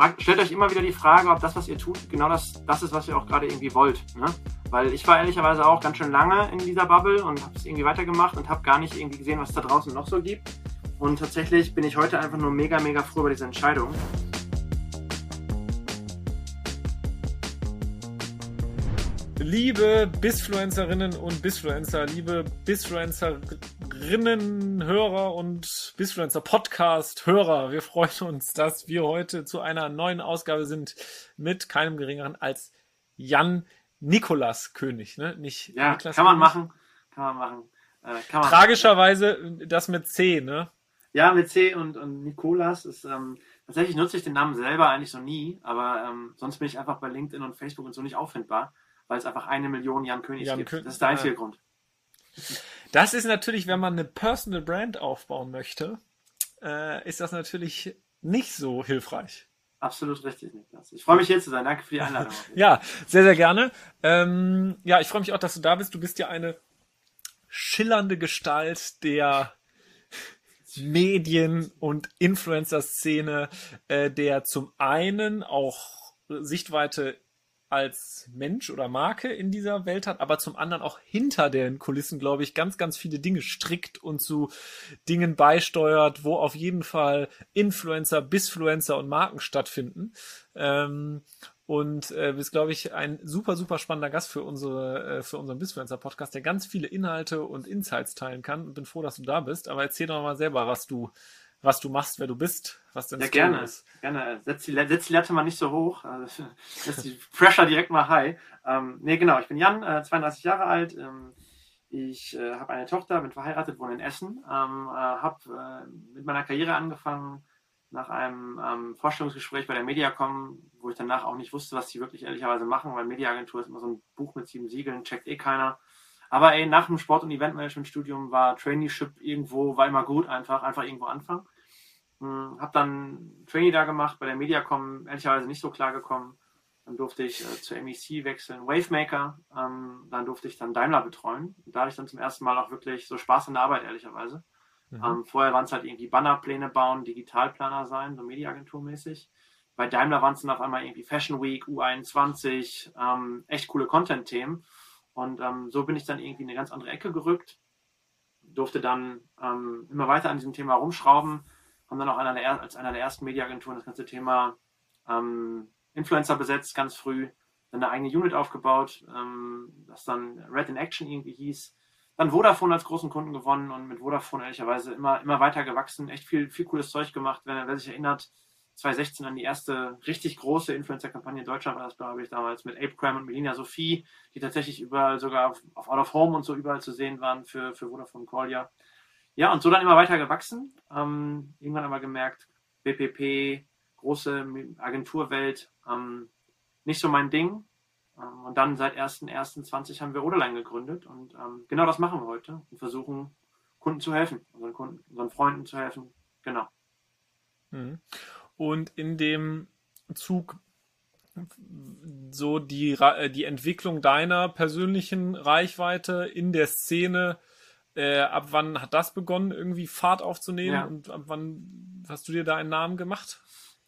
fragt, stellt euch immer wieder die Frage, ob das, was ihr tut, genau das, das ist, was ihr auch gerade irgendwie wollt. Ne? Weil ich war ehrlicherweise auch ganz schön lange in dieser Bubble und habe es irgendwie weitergemacht und habe gar nicht irgendwie gesehen, was es da draußen noch so gibt. Und tatsächlich bin ich heute einfach nur mega, mega froh über diese Entscheidung. Liebe Bisfluencerinnen und Bisfluencer, liebe Bisfluencerinnen, Hörer und Bisfluencer Podcast Hörer, wir freuen uns, dass wir heute zu einer neuen Ausgabe sind mit keinem geringeren als Jan Nikolas König, ne? Nicht ja, Niklas kann man König. machen, kann man machen. Äh, kann man Tragischerweise das mit C, ne? Ja, mit C und, und Nikolas ist, ähm, tatsächlich nutze ich den Namen selber eigentlich so nie, aber ähm, sonst bin ich einfach bei LinkedIn und Facebook und so nicht auffindbar, weil es einfach eine Million Jan Königs Jan gibt. Kö- das ist der einzige äh, Grund. Das ist natürlich, wenn man eine Personal Brand aufbauen möchte, äh, ist das natürlich nicht so hilfreich. Absolut richtig, Niklas. Ich freue mich hier zu sein. Danke für die Einladung. Ja, sehr, sehr gerne. Ähm, ja, ich freue mich auch, dass du da bist. Du bist ja eine schillernde Gestalt der Medien- und Influencer-Szene, äh, der zum einen auch Sichtweite als Mensch oder Marke in dieser Welt hat, aber zum anderen auch hinter den Kulissen, glaube ich, ganz, ganz viele Dinge strickt und zu Dingen beisteuert, wo auf jeden Fall Influencer, Bisfluencer und Marken stattfinden. Ähm, und äh, bist, glaube ich, ein super, super spannender Gast für unsere, äh, für unseren Bisfluencer-Podcast, der ganz viele Inhalte und Insights teilen kann. Und bin froh, dass du da bist. Aber erzähl doch mal selber, was du, was du machst, wer du bist, was denn Ja, gerne. ist. gerne. Setz die, setz die Latte mal nicht so hoch. Also, setz die Pressure direkt mal high. Ähm, nee, genau. Ich bin Jan, äh, 32 Jahre alt. Ähm, ich äh, habe eine Tochter, bin verheiratet, wohne in Essen. Ähm, äh, habe äh, mit meiner Karriere angefangen nach einem ähm, Vorstellungsgespräch bei der Mediacom, wo ich danach auch nicht wusste, was die wirklich ehrlicherweise machen, weil Mediaagentur ist immer so ein Buch mit sieben Siegeln, checkt eh keiner. Aber ey, nach dem Sport- und Eventmanagement-Studium war Traineeship irgendwo, war immer gut, einfach, einfach irgendwo anfangen. Hm, hab dann Trainee da gemacht, bei der Mediacom ehrlicherweise nicht so klar gekommen. Dann durfte ich äh, zur MEC wechseln, Wavemaker. Ähm, dann durfte ich dann Daimler betreuen. Da hatte ich dann zum ersten Mal auch wirklich so Spaß an der Arbeit, ehrlicherweise. Mhm. Ähm, vorher waren es halt irgendwie Bannerpläne bauen, Digitalplaner sein, so Mediaagenturmäßig. Bei Daimler waren es dann auf einmal irgendwie Fashion Week, U21, ähm, echt coole Content-Themen. Und ähm, so bin ich dann irgendwie in eine ganz andere Ecke gerückt. Durfte dann ähm, immer weiter an diesem Thema rumschrauben. Haben dann auch einer der, er- als einer der ersten Mediaagenturen das ganze Thema ähm, Influencer besetzt, ganz früh. Dann eine eigene Unit aufgebaut, ähm, das dann Red in Action irgendwie hieß dann Vodafone als großen Kunden gewonnen und mit Vodafone ehrlicherweise immer, immer weiter gewachsen, echt viel, viel cooles Zeug gemacht. Wer, wer sich erinnert, 2016 an die erste richtig große Influencer-Kampagne in Deutschland war das, glaube ich, damals mit Apecram und Melina Sophie, die tatsächlich überall sogar auf, auf Out of Home und so überall zu sehen waren für, für Vodafone Callia. Ja, und so dann immer weiter gewachsen. Ähm, irgendwann aber gemerkt, BPP, große Agenturwelt, ähm, nicht so mein Ding. Ähm, Und dann seit 1.1.20 haben wir Oderlein gegründet und ähm, genau das machen wir heute und versuchen Kunden zu helfen, unseren Kunden, unseren Freunden zu helfen. Genau. Mhm. Und in dem Zug so die, äh, die Entwicklung deiner persönlichen Reichweite in der Szene, äh, ab wann hat das begonnen, irgendwie Fahrt aufzunehmen Ja. und ab wann hast du dir da einen Namen gemacht?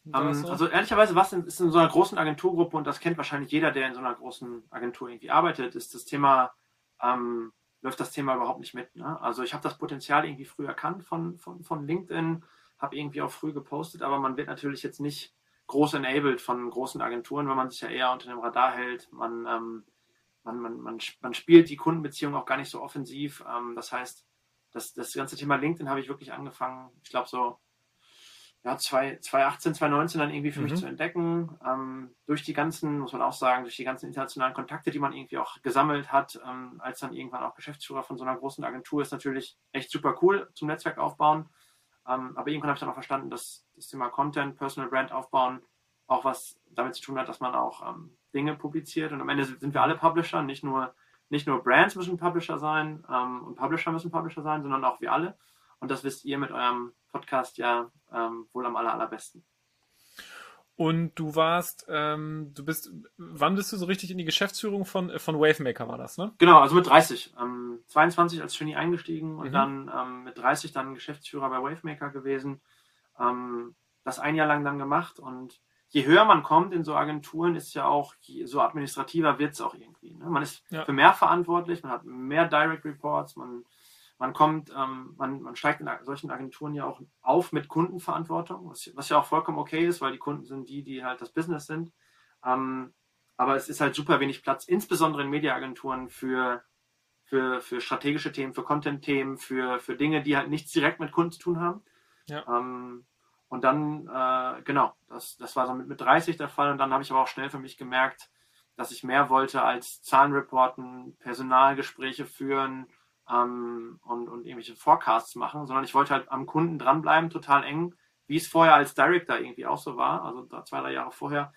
Das Ähm, so? Also ehrlicherweise, was ist in so einer großen Agenturgruppe und das kennt wahrscheinlich jeder, der in so einer großen Agentur irgendwie arbeitet, ist das Thema, ähm, läuft das Thema überhaupt nicht mit. Ne? Also ich habe das Potenzial irgendwie früh erkannt von, von, von LinkedIn, habe irgendwie auch früh gepostet, aber man wird natürlich jetzt nicht groß enabled von großen Agenturen, weil man sich ja eher unter dem Radar hält. Man, ähm, man, man, man, man spielt die Kundenbeziehung auch gar nicht so offensiv. Ähm, das heißt, das, das ganze Thema LinkedIn habe ich wirklich angefangen, ich glaube so ja, 2 2018, 2019 dann irgendwie für Mhm. mich zu entdecken. Ähm, durch die ganzen, muss man auch sagen, durch die ganzen internationalen Kontakte, die man irgendwie auch gesammelt hat, ähm, als dann irgendwann auch Geschäftsführer von so einer großen Agentur, ist natürlich echt super cool zum Netzwerk aufbauen. Ähm, aber irgendwann habe ich dann auch verstanden, dass das Thema Content, Personal Brand aufbauen auch was damit zu tun hat, dass man auch ähm, Dinge publiziert. Und am Ende sind wir alle Publisher, nicht nur, nicht nur Brands müssen Publisher sein ähm, und Publisher müssen Publisher sein, sondern auch wir alle. Und das wisst ihr mit eurem Podcast ja ähm, wohl am aller, allerbesten. Und du warst, ähm, du bist, wann bist du so richtig in die Geschäftsführung von, äh, von Wavemaker war das, ne? Genau, also mit 30. Ähm, 22 als Genie eingestiegen und Mhm. dann ähm, mit 30 dann Geschäftsführer bei Wavemaker gewesen. Ähm, das ein Jahr lang dann gemacht und je höher man kommt in so Agenturen, ist ja auch, so administrativer wird es auch irgendwie. Ne? Man ist ja. für mehr verantwortlich, man hat mehr Direct Reports, man, man kommt, ähm, man, man steigt in solchen Agenturen ja auch auf mit Kundenverantwortung, was, was, ja auch vollkommen okay ist, weil die Kunden sind die, die halt das Business sind. Ähm, aber es ist halt super wenig Platz, insbesondere in Mediaagenturen für, für, für strategische Themen, für Content-Themen, für, für Dinge, die halt nichts direkt mit Kunden zu tun haben. Ja. Ähm, und dann, äh, genau, das, das war dann mit, mit 30 der Fall. Und dann habe ich aber auch schnell für mich gemerkt, dass ich mehr wollte als Zahlen reporten, Personalgespräche führen ähm, und, und irgendwelche Forecasts machen, sondern ich wollte halt am Kunden dranbleiben, total eng, wie es vorher als Director irgendwie auch so war, also da zwei, drei Jahre vorher.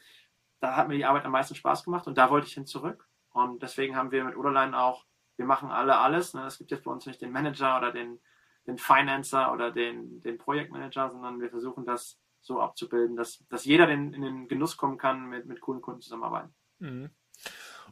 Da hat mir die Arbeit am meisten Spaß gemacht und da wollte ich hin zurück. Und deswegen haben wir mit Oderline auch, wir machen alle alles. Ne? Es gibt jetzt bei uns nicht den Manager oder den, den Financer oder den, den Projektmanager, sondern wir versuchen das so abzubilden, dass, dass jeder den, in den Genuss kommen kann, mit, mit coolen Kunden zusammenarbeiten. Mhm.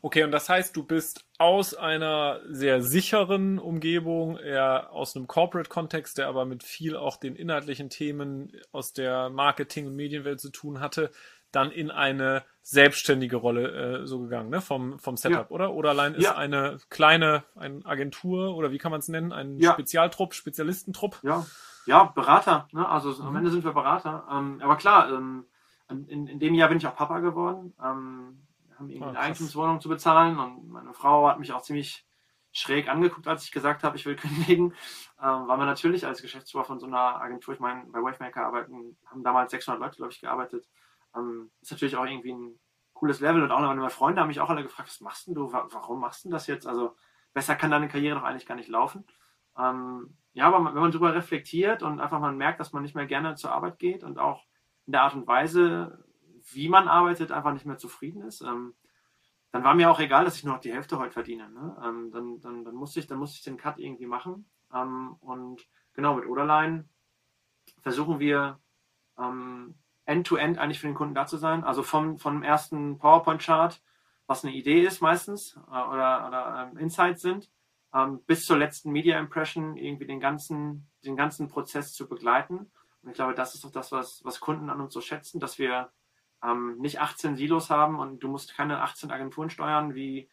Okay, und das heißt, du bist aus einer sehr sicheren Umgebung, eher aus einem Corporate-Kontext, der aber mit viel auch den inhaltlichen Themen aus der Marketing- und Medienwelt zu tun hatte, dann in eine selbstständige Rolle äh, so gegangen, ne? Vom, vom Setup, ja. oder? Oder allein ist ja. eine kleine eine Agentur oder wie kann man es nennen? Ein ja. Spezialtrupp, Spezialistentrupp? Ja, ja Berater. Ne? Also mhm. am Ende sind wir Berater. Ähm, aber klar, ähm, in, in dem Jahr bin ich auch Papa geworden. Ähm, haben irgendwie oh, eine Eigentumswohnung zu bezahlen und meine Frau hat mich auch ziemlich schräg angeguckt, als ich gesagt habe, ich will kündigen, ähm, weil wir natürlich als Geschäftsführer von so einer Agentur, ich meine, bei Wavemaker arbeiten, haben damals 600 Leute, glaube ich, gearbeitet, ähm, ist natürlich auch irgendwie ein cooles Level. Und auch meine Freunde haben mich auch alle gefragt, was machst denn du? Warum machst du das jetzt? Also besser kann deine Karriere doch eigentlich gar nicht laufen. Ähm, ja, aber wenn man darüber reflektiert und einfach mal merkt, dass man nicht mehr gerne zur Arbeit geht und auch in der Art und Weise, wie man arbeitet, einfach nicht mehr zufrieden ist, ähm, dann war mir auch egal, dass ich nur noch die Hälfte heute verdiene. Ne? Ähm, dann, dann, dann, musste ich, dann musste ich den Cut irgendwie machen. Ähm, und genau, mit Oderline versuchen wir ähm, end-to-end -end eigentlich für den Kunden da zu sein. Also vom, vom ersten PowerPoint-Chart, was eine Idee ist meistens äh, oder, oder ähm, Insights sind, bis zur letzten Media Impression irgendwie den ganzen, den ganzen Prozess zu begleiten. Und ich glaube, das ist doch das, was, was Kunden an uns so schätzen, dass wir ähm, nicht 18 Silos haben und du musst keine 18 Agenturen steuern, wie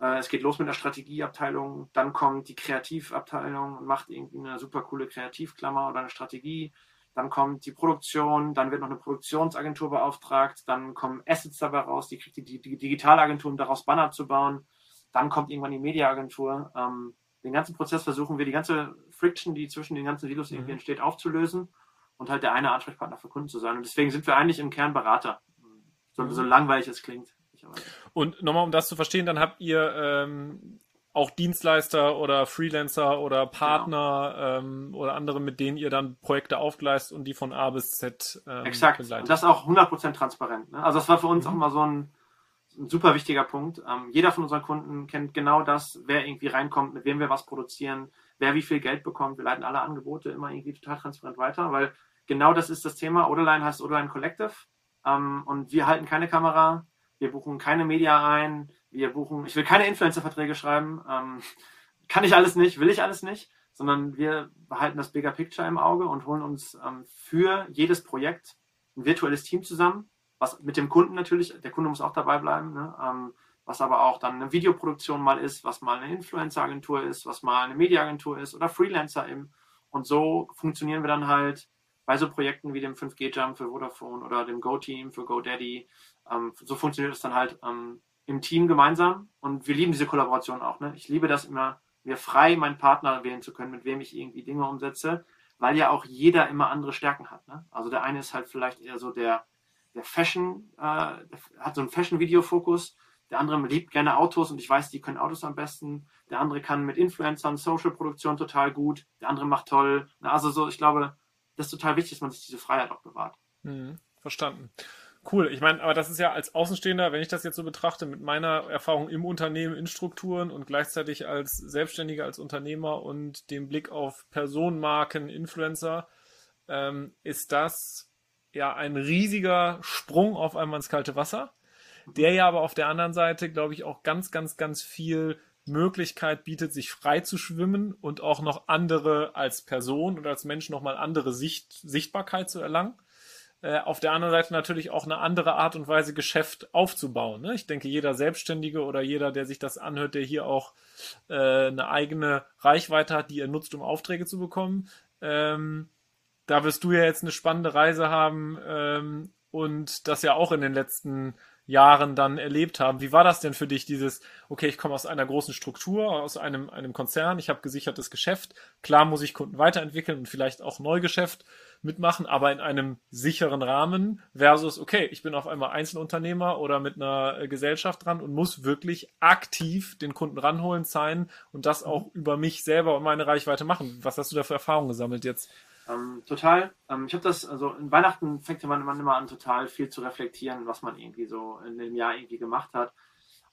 äh, es geht los mit der Strategieabteilung, dann kommt die Kreativabteilung und macht irgendwie eine super coole Kreativklammer oder eine Strategie dann kommt die Produktion, dann wird noch eine Produktionsagentur beauftragt, dann kommen Assets dabei raus, die kriegt die, die, die Digitalagentur, um daraus Banner zu bauen, dann kommt irgendwann die Mediaagentur. Ähm, den ganzen Prozess versuchen wir, die ganze Friction, die zwischen den ganzen Silos irgendwie mhm. entsteht, aufzulösen und halt der eine Ansprechpartner für Kunden zu sein. Und deswegen sind wir eigentlich im Kern Berater. So, mhm. so langweilig es klingt. Und nochmal, um das zu verstehen, dann habt ihr ähm, auch Dienstleister oder Freelancer oder Partner genau. ähm, oder andere, mit denen ihr dann Projekte aufgleist und die von A bis Z ähm, Exakt. begleitet. Und das auch 100% transparent. Ne? Also das war für uns mhm. auch mal so ein, ein super wichtiger Punkt. Ähm, jeder von unseren Kunden kennt genau das, wer irgendwie reinkommt, mit wem wir was produzieren, wer wie viel Geld bekommt. Wir leiten alle Angebote immer irgendwie total transparent weiter, weil genau das ist das Thema. Oderline heißt Oderline Collective ähm, und wir halten keine Kamera, wir buchen keine Media ein, wir buchen, ich will keine Influencer-Verträge schreiben, ähm, kann ich alles nicht, will ich alles nicht, sondern wir behalten das Bigger Picture im Auge und holen uns ähm, für jedes Projekt ein virtuelles Team zusammen, was mit dem Kunden natürlich, der Kunde muss auch dabei bleiben, ne? ähm, was aber auch dann eine Videoproduktion mal ist, was mal eine Influencer-Agentur ist, was mal eine Media-Agentur ist oder Freelancer im. Und so funktionieren wir dann halt bei so Projekten wie dem 5G-Jump für Vodafone oder dem Go-Team für GoDaddy. Ähm, so funktioniert es dann halt ähm, im Team gemeinsam und wir lieben diese Kollaboration auch. Ne? Ich liebe das immer, mir frei meinen Partner wählen zu können, mit wem ich irgendwie Dinge umsetze, weil ja auch jeder immer andere Stärken hat. Ne? Also der eine ist halt vielleicht eher so der, der Fashion, äh, hat so einen Fashion-Video-Fokus. Der andere liebt gerne Autos und ich weiß, die können Autos am besten. Der andere kann mit Influencern, Social-Produktion total gut. Der andere macht toll. Also so, ich glaube, das ist total wichtig, dass man sich diese Freiheit auch bewahrt. Mhm, verstanden. Cool. Ich meine, aber das ist ja als Außenstehender, wenn ich das jetzt so betrachte, mit meiner Erfahrung im Unternehmen, in Strukturen und gleichzeitig als Selbstständiger, als Unternehmer und dem Blick auf Personenmarken, Influencer, ähm, ist das ja ein riesiger Sprung auf einmal ins kalte Wasser, der ja aber auf der anderen Seite, glaube ich, auch ganz, ganz, ganz viel Möglichkeit bietet, sich frei zu schwimmen und auch noch andere als Person oder als Mensch nochmal andere Sicht, Sichtbarkeit zu erlangen. äh, auf der anderen Seite natürlich auch eine andere Art und Weise Geschäft aufzubauen. Ne? Ich denke, jeder Selbstständige oder jeder, der sich das anhört, der hier auch äh, eine eigene Reichweite hat, die er nutzt, um Aufträge zu bekommen, ähm, da wirst du ja jetzt eine spannende Reise haben ähm, und das ja auch in den letzten Jahren dann erlebt haben. Wie war das denn für dich, dieses, okay, ich komme aus einer großen Struktur, aus einem, einem Konzern, ich habe gesichertes Geschäft, klar muss ich Kunden weiterentwickeln und vielleicht auch Neugeschäft mitmachen, aber in einem sicheren Rahmen versus, okay, ich bin auf einmal Einzelunternehmer oder mit einer äh, Gesellschaft dran und muss wirklich aktiv den Kunden ranholen, sein und das auch über mich selber und meine Reichweite machen. Was hast du da für Erfahrungen gesammelt jetzt? Ähm, total. Ähm, ich habe das, also in Weihnachten fängt man, man immer an, total viel zu reflektieren, was man irgendwie so in dem Jahr irgendwie gemacht hat.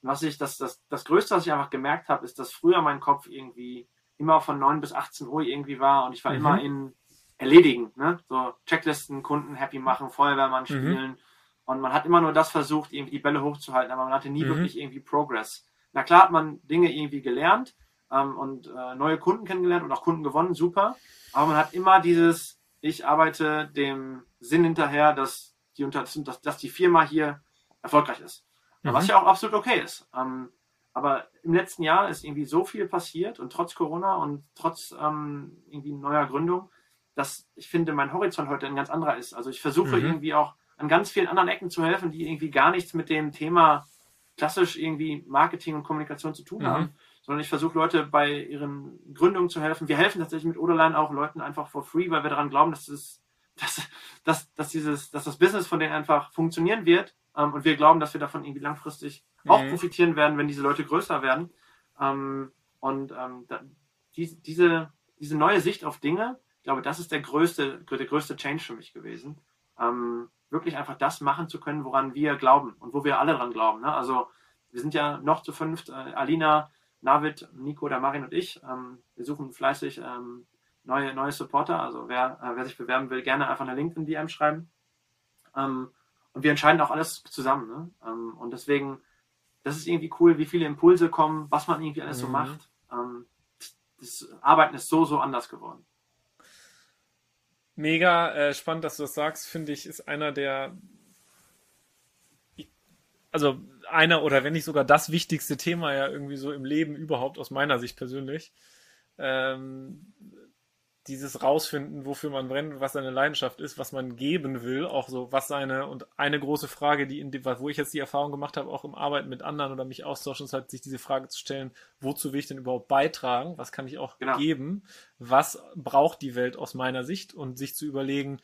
Und was ich, das, das, das Größte, was ich einfach gemerkt habe, ist, dass früher mein Kopf irgendwie immer von 9 bis 18 Uhr irgendwie war und ich war mhm. immer in Erledigen, ne? So Checklisten, Kunden happy machen, Feuerwehrmann mhm. spielen. Mhm. Und man hat immer nur das versucht, irgendwie die Bälle hochzuhalten, aber man hatte nie mhm. wirklich irgendwie Progress. Na klar hat man Dinge irgendwie gelernt ähm, und äh, neue Kunden kennengelernt und auch Kunden gewonnen, super. Aber man hat immer dieses, ich arbeite dem Sinn hinterher, dass die, unter, dass, dass die Firma hier erfolgreich ist. Mhm. Was ja auch absolut okay ist. Ähm, aber im letzten Jahr ist irgendwie so viel passiert und trotz Corona und trotz ähm, irgendwie neuer Gründung, dass ich finde, mein Horizont heute ein ganz anderer ist. Also ich versuche mhm. irgendwie auch an ganz vielen anderen Ecken zu helfen, die irgendwie gar nichts mit dem Thema klassisch irgendwie Marketing und Kommunikation zu tun mhm. haben, sondern ich versuche Leute bei ihren Gründungen zu helfen. Wir helfen tatsächlich mit Oderline auch Leuten einfach for free, weil wir daran glauben, dass, es, dass, dass, dass, dieses, dass das Business von denen einfach funktionieren wird. Ähm, und wir glauben, dass wir davon irgendwie langfristig mhm. auch profitieren werden, wenn diese Leute größer werden. Ähm, und ähm, da, die, diese, diese neue Sicht auf Dinge, ich glaube, das ist der größte, der größte Change für mich gewesen. Ähm, wirklich einfach das machen zu können, woran wir glauben und wo wir alle dran glauben. Ne? Also wir sind ja noch zu fünft. Äh, Alina, Navid, Nico, der Marin und ich. Ähm, wir suchen fleißig ähm, neue, neue Supporter. Also wer, äh, wer sich bewerben will, gerne einfach eine LinkedIn-DM schreiben. Ähm, und wir entscheiden auch alles zusammen. Ne? Ähm, und deswegen, das ist irgendwie cool, wie viele Impulse kommen, was man irgendwie alles mhm. so macht. Ähm, das Arbeiten ist so, so anders geworden. Mega äh, spannend, dass du das sagst, finde ich, ist einer der also einer oder wenn nicht sogar das wichtigste Thema ja irgendwie so im Leben überhaupt aus meiner Sicht persönlich. Ähm, dieses rausfinden, wofür man brennt was seine Leidenschaft ist, was man geben will, auch so, was seine, und eine große Frage, die in dem, wo ich jetzt die Erfahrung gemacht habe, auch im Arbeiten mit anderen oder mich austauschen, ist halt, sich diese Frage zu stellen, wozu will ich denn überhaupt beitragen? Was kann ich auch genau. geben? Was braucht die Welt aus meiner Sicht? Und sich zu überlegen,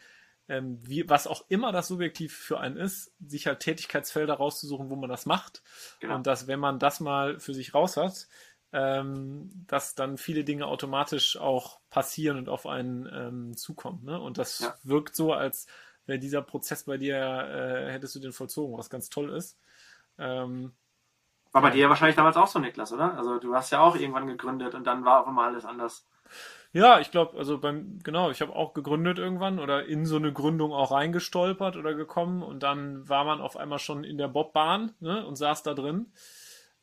ähm, wie, was auch immer das subjektiv für einen ist, sich halt Tätigkeitsfelder rauszusuchen, wo man das macht. Genau. Und dass, wenn man das mal für sich raus hat, ähm, dass dann viele Dinge automatisch auch passieren und auf einen ähm, zukommen. Ne? Und das ja. wirkt so, als wäre dieser Prozess bei dir, äh, hättest du den vollzogen, was ganz toll ist. Ähm, war bei ja. dir wahrscheinlich damals auch so, Niklas, oder? Also du hast ja auch irgendwann gegründet und dann war auf einmal alles anders. Ja, ich glaube, also beim, genau, ich habe auch gegründet irgendwann oder in so eine Gründung auch reingestolpert oder gekommen und dann war man auf einmal schon in der Bobbahn ne, und saß da drin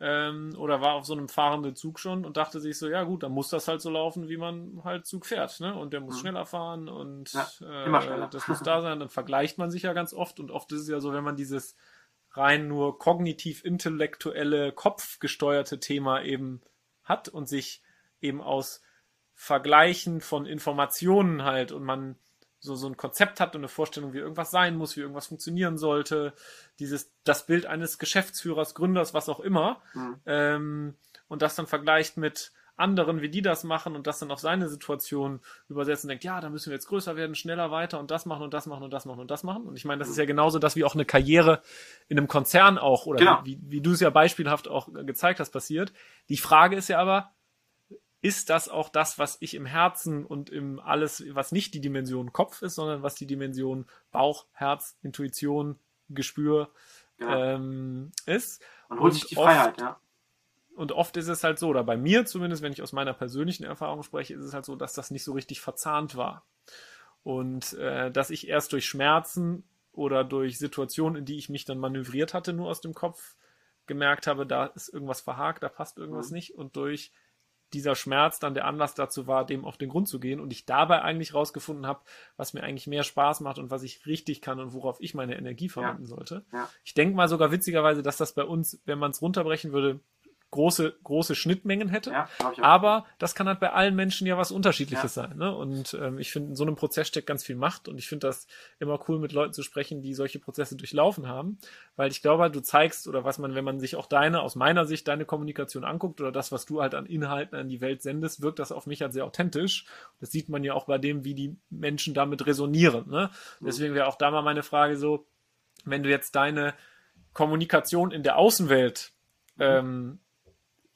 ähm, oder war auf so einem fahrenden Zug schon und dachte sich so, ja gut, dann muss das halt so laufen, wie man halt Zug fährt, ne? Und der muss mhm. schneller fahren und ja, äh, das muss da sein. Dann vergleicht man sich ja ganz oft und oft ist es ja so, wenn man dieses rein nur kognitiv-intellektuelle, kopfgesteuerte Thema eben hat und sich eben aus Vergleichen von Informationen halt und man so, so ein Konzept hat und eine Vorstellung, wie irgendwas sein muss, wie irgendwas funktionieren sollte, dieses, das Bild eines Geschäftsführers, Gründers, was auch immer, mhm. ähm, und das dann vergleicht mit anderen, wie die das machen und das dann auf seine Situation übersetzt und denkt, ja, da müssen wir jetzt größer werden, schneller weiter und das machen und das machen und das machen und das machen. Und ich meine, das ist ja genauso das wie auch eine Karriere in einem Konzern auch, oder genau. wie, wie du es ja beispielhaft auch gezeigt hast, passiert. Die Frage ist ja aber, ist das auch das, was ich im Herzen und im alles, was nicht die Dimension Kopf ist, sondern was die Dimension Bauch, Herz, Intuition, Gespür ja. ähm, ist. Man holt und sich die oft, Freiheit, ja. Und oft ist es halt so, oder bei mir zumindest, wenn ich aus meiner persönlichen Erfahrung spreche, ist es halt so, dass das nicht so richtig verzahnt war. Und äh, dass ich erst durch Schmerzen oder durch Situationen, in die ich mich dann manövriert hatte, nur aus dem Kopf gemerkt habe, da ist irgendwas verhakt, da passt irgendwas mhm. nicht. Und durch dieser Schmerz dann der Anlass dazu war, dem auf den Grund zu gehen und ich dabei eigentlich rausgefunden habe, was mir eigentlich mehr Spaß macht und was ich richtig kann und worauf ich meine Energie verwenden ja. sollte. Ja. Ich denke mal sogar witzigerweise, dass das bei uns, wenn man es runterbrechen würde, große, große Schnittmengen hätte. Ja, aber das kann halt bei allen Menschen ja was Unterschiedliches ja. sein. Ne? Und ähm, ich finde, in so einem Prozess steckt ganz viel Macht und ich finde das immer cool, mit Leuten zu sprechen, die solche Prozesse durchlaufen haben. Weil ich glaube, du zeigst, oder was man, wenn man sich auch deine, aus meiner Sicht, deine Kommunikation anguckt oder das, was du halt an Inhalten an die Welt sendest, wirkt das auf mich halt sehr authentisch. Das sieht man ja auch bei dem, wie die Menschen damit resonieren. Ne? Mhm. Deswegen wäre auch da mal meine Frage so, wenn du jetzt deine Kommunikation in der Außenwelt mhm. ähm,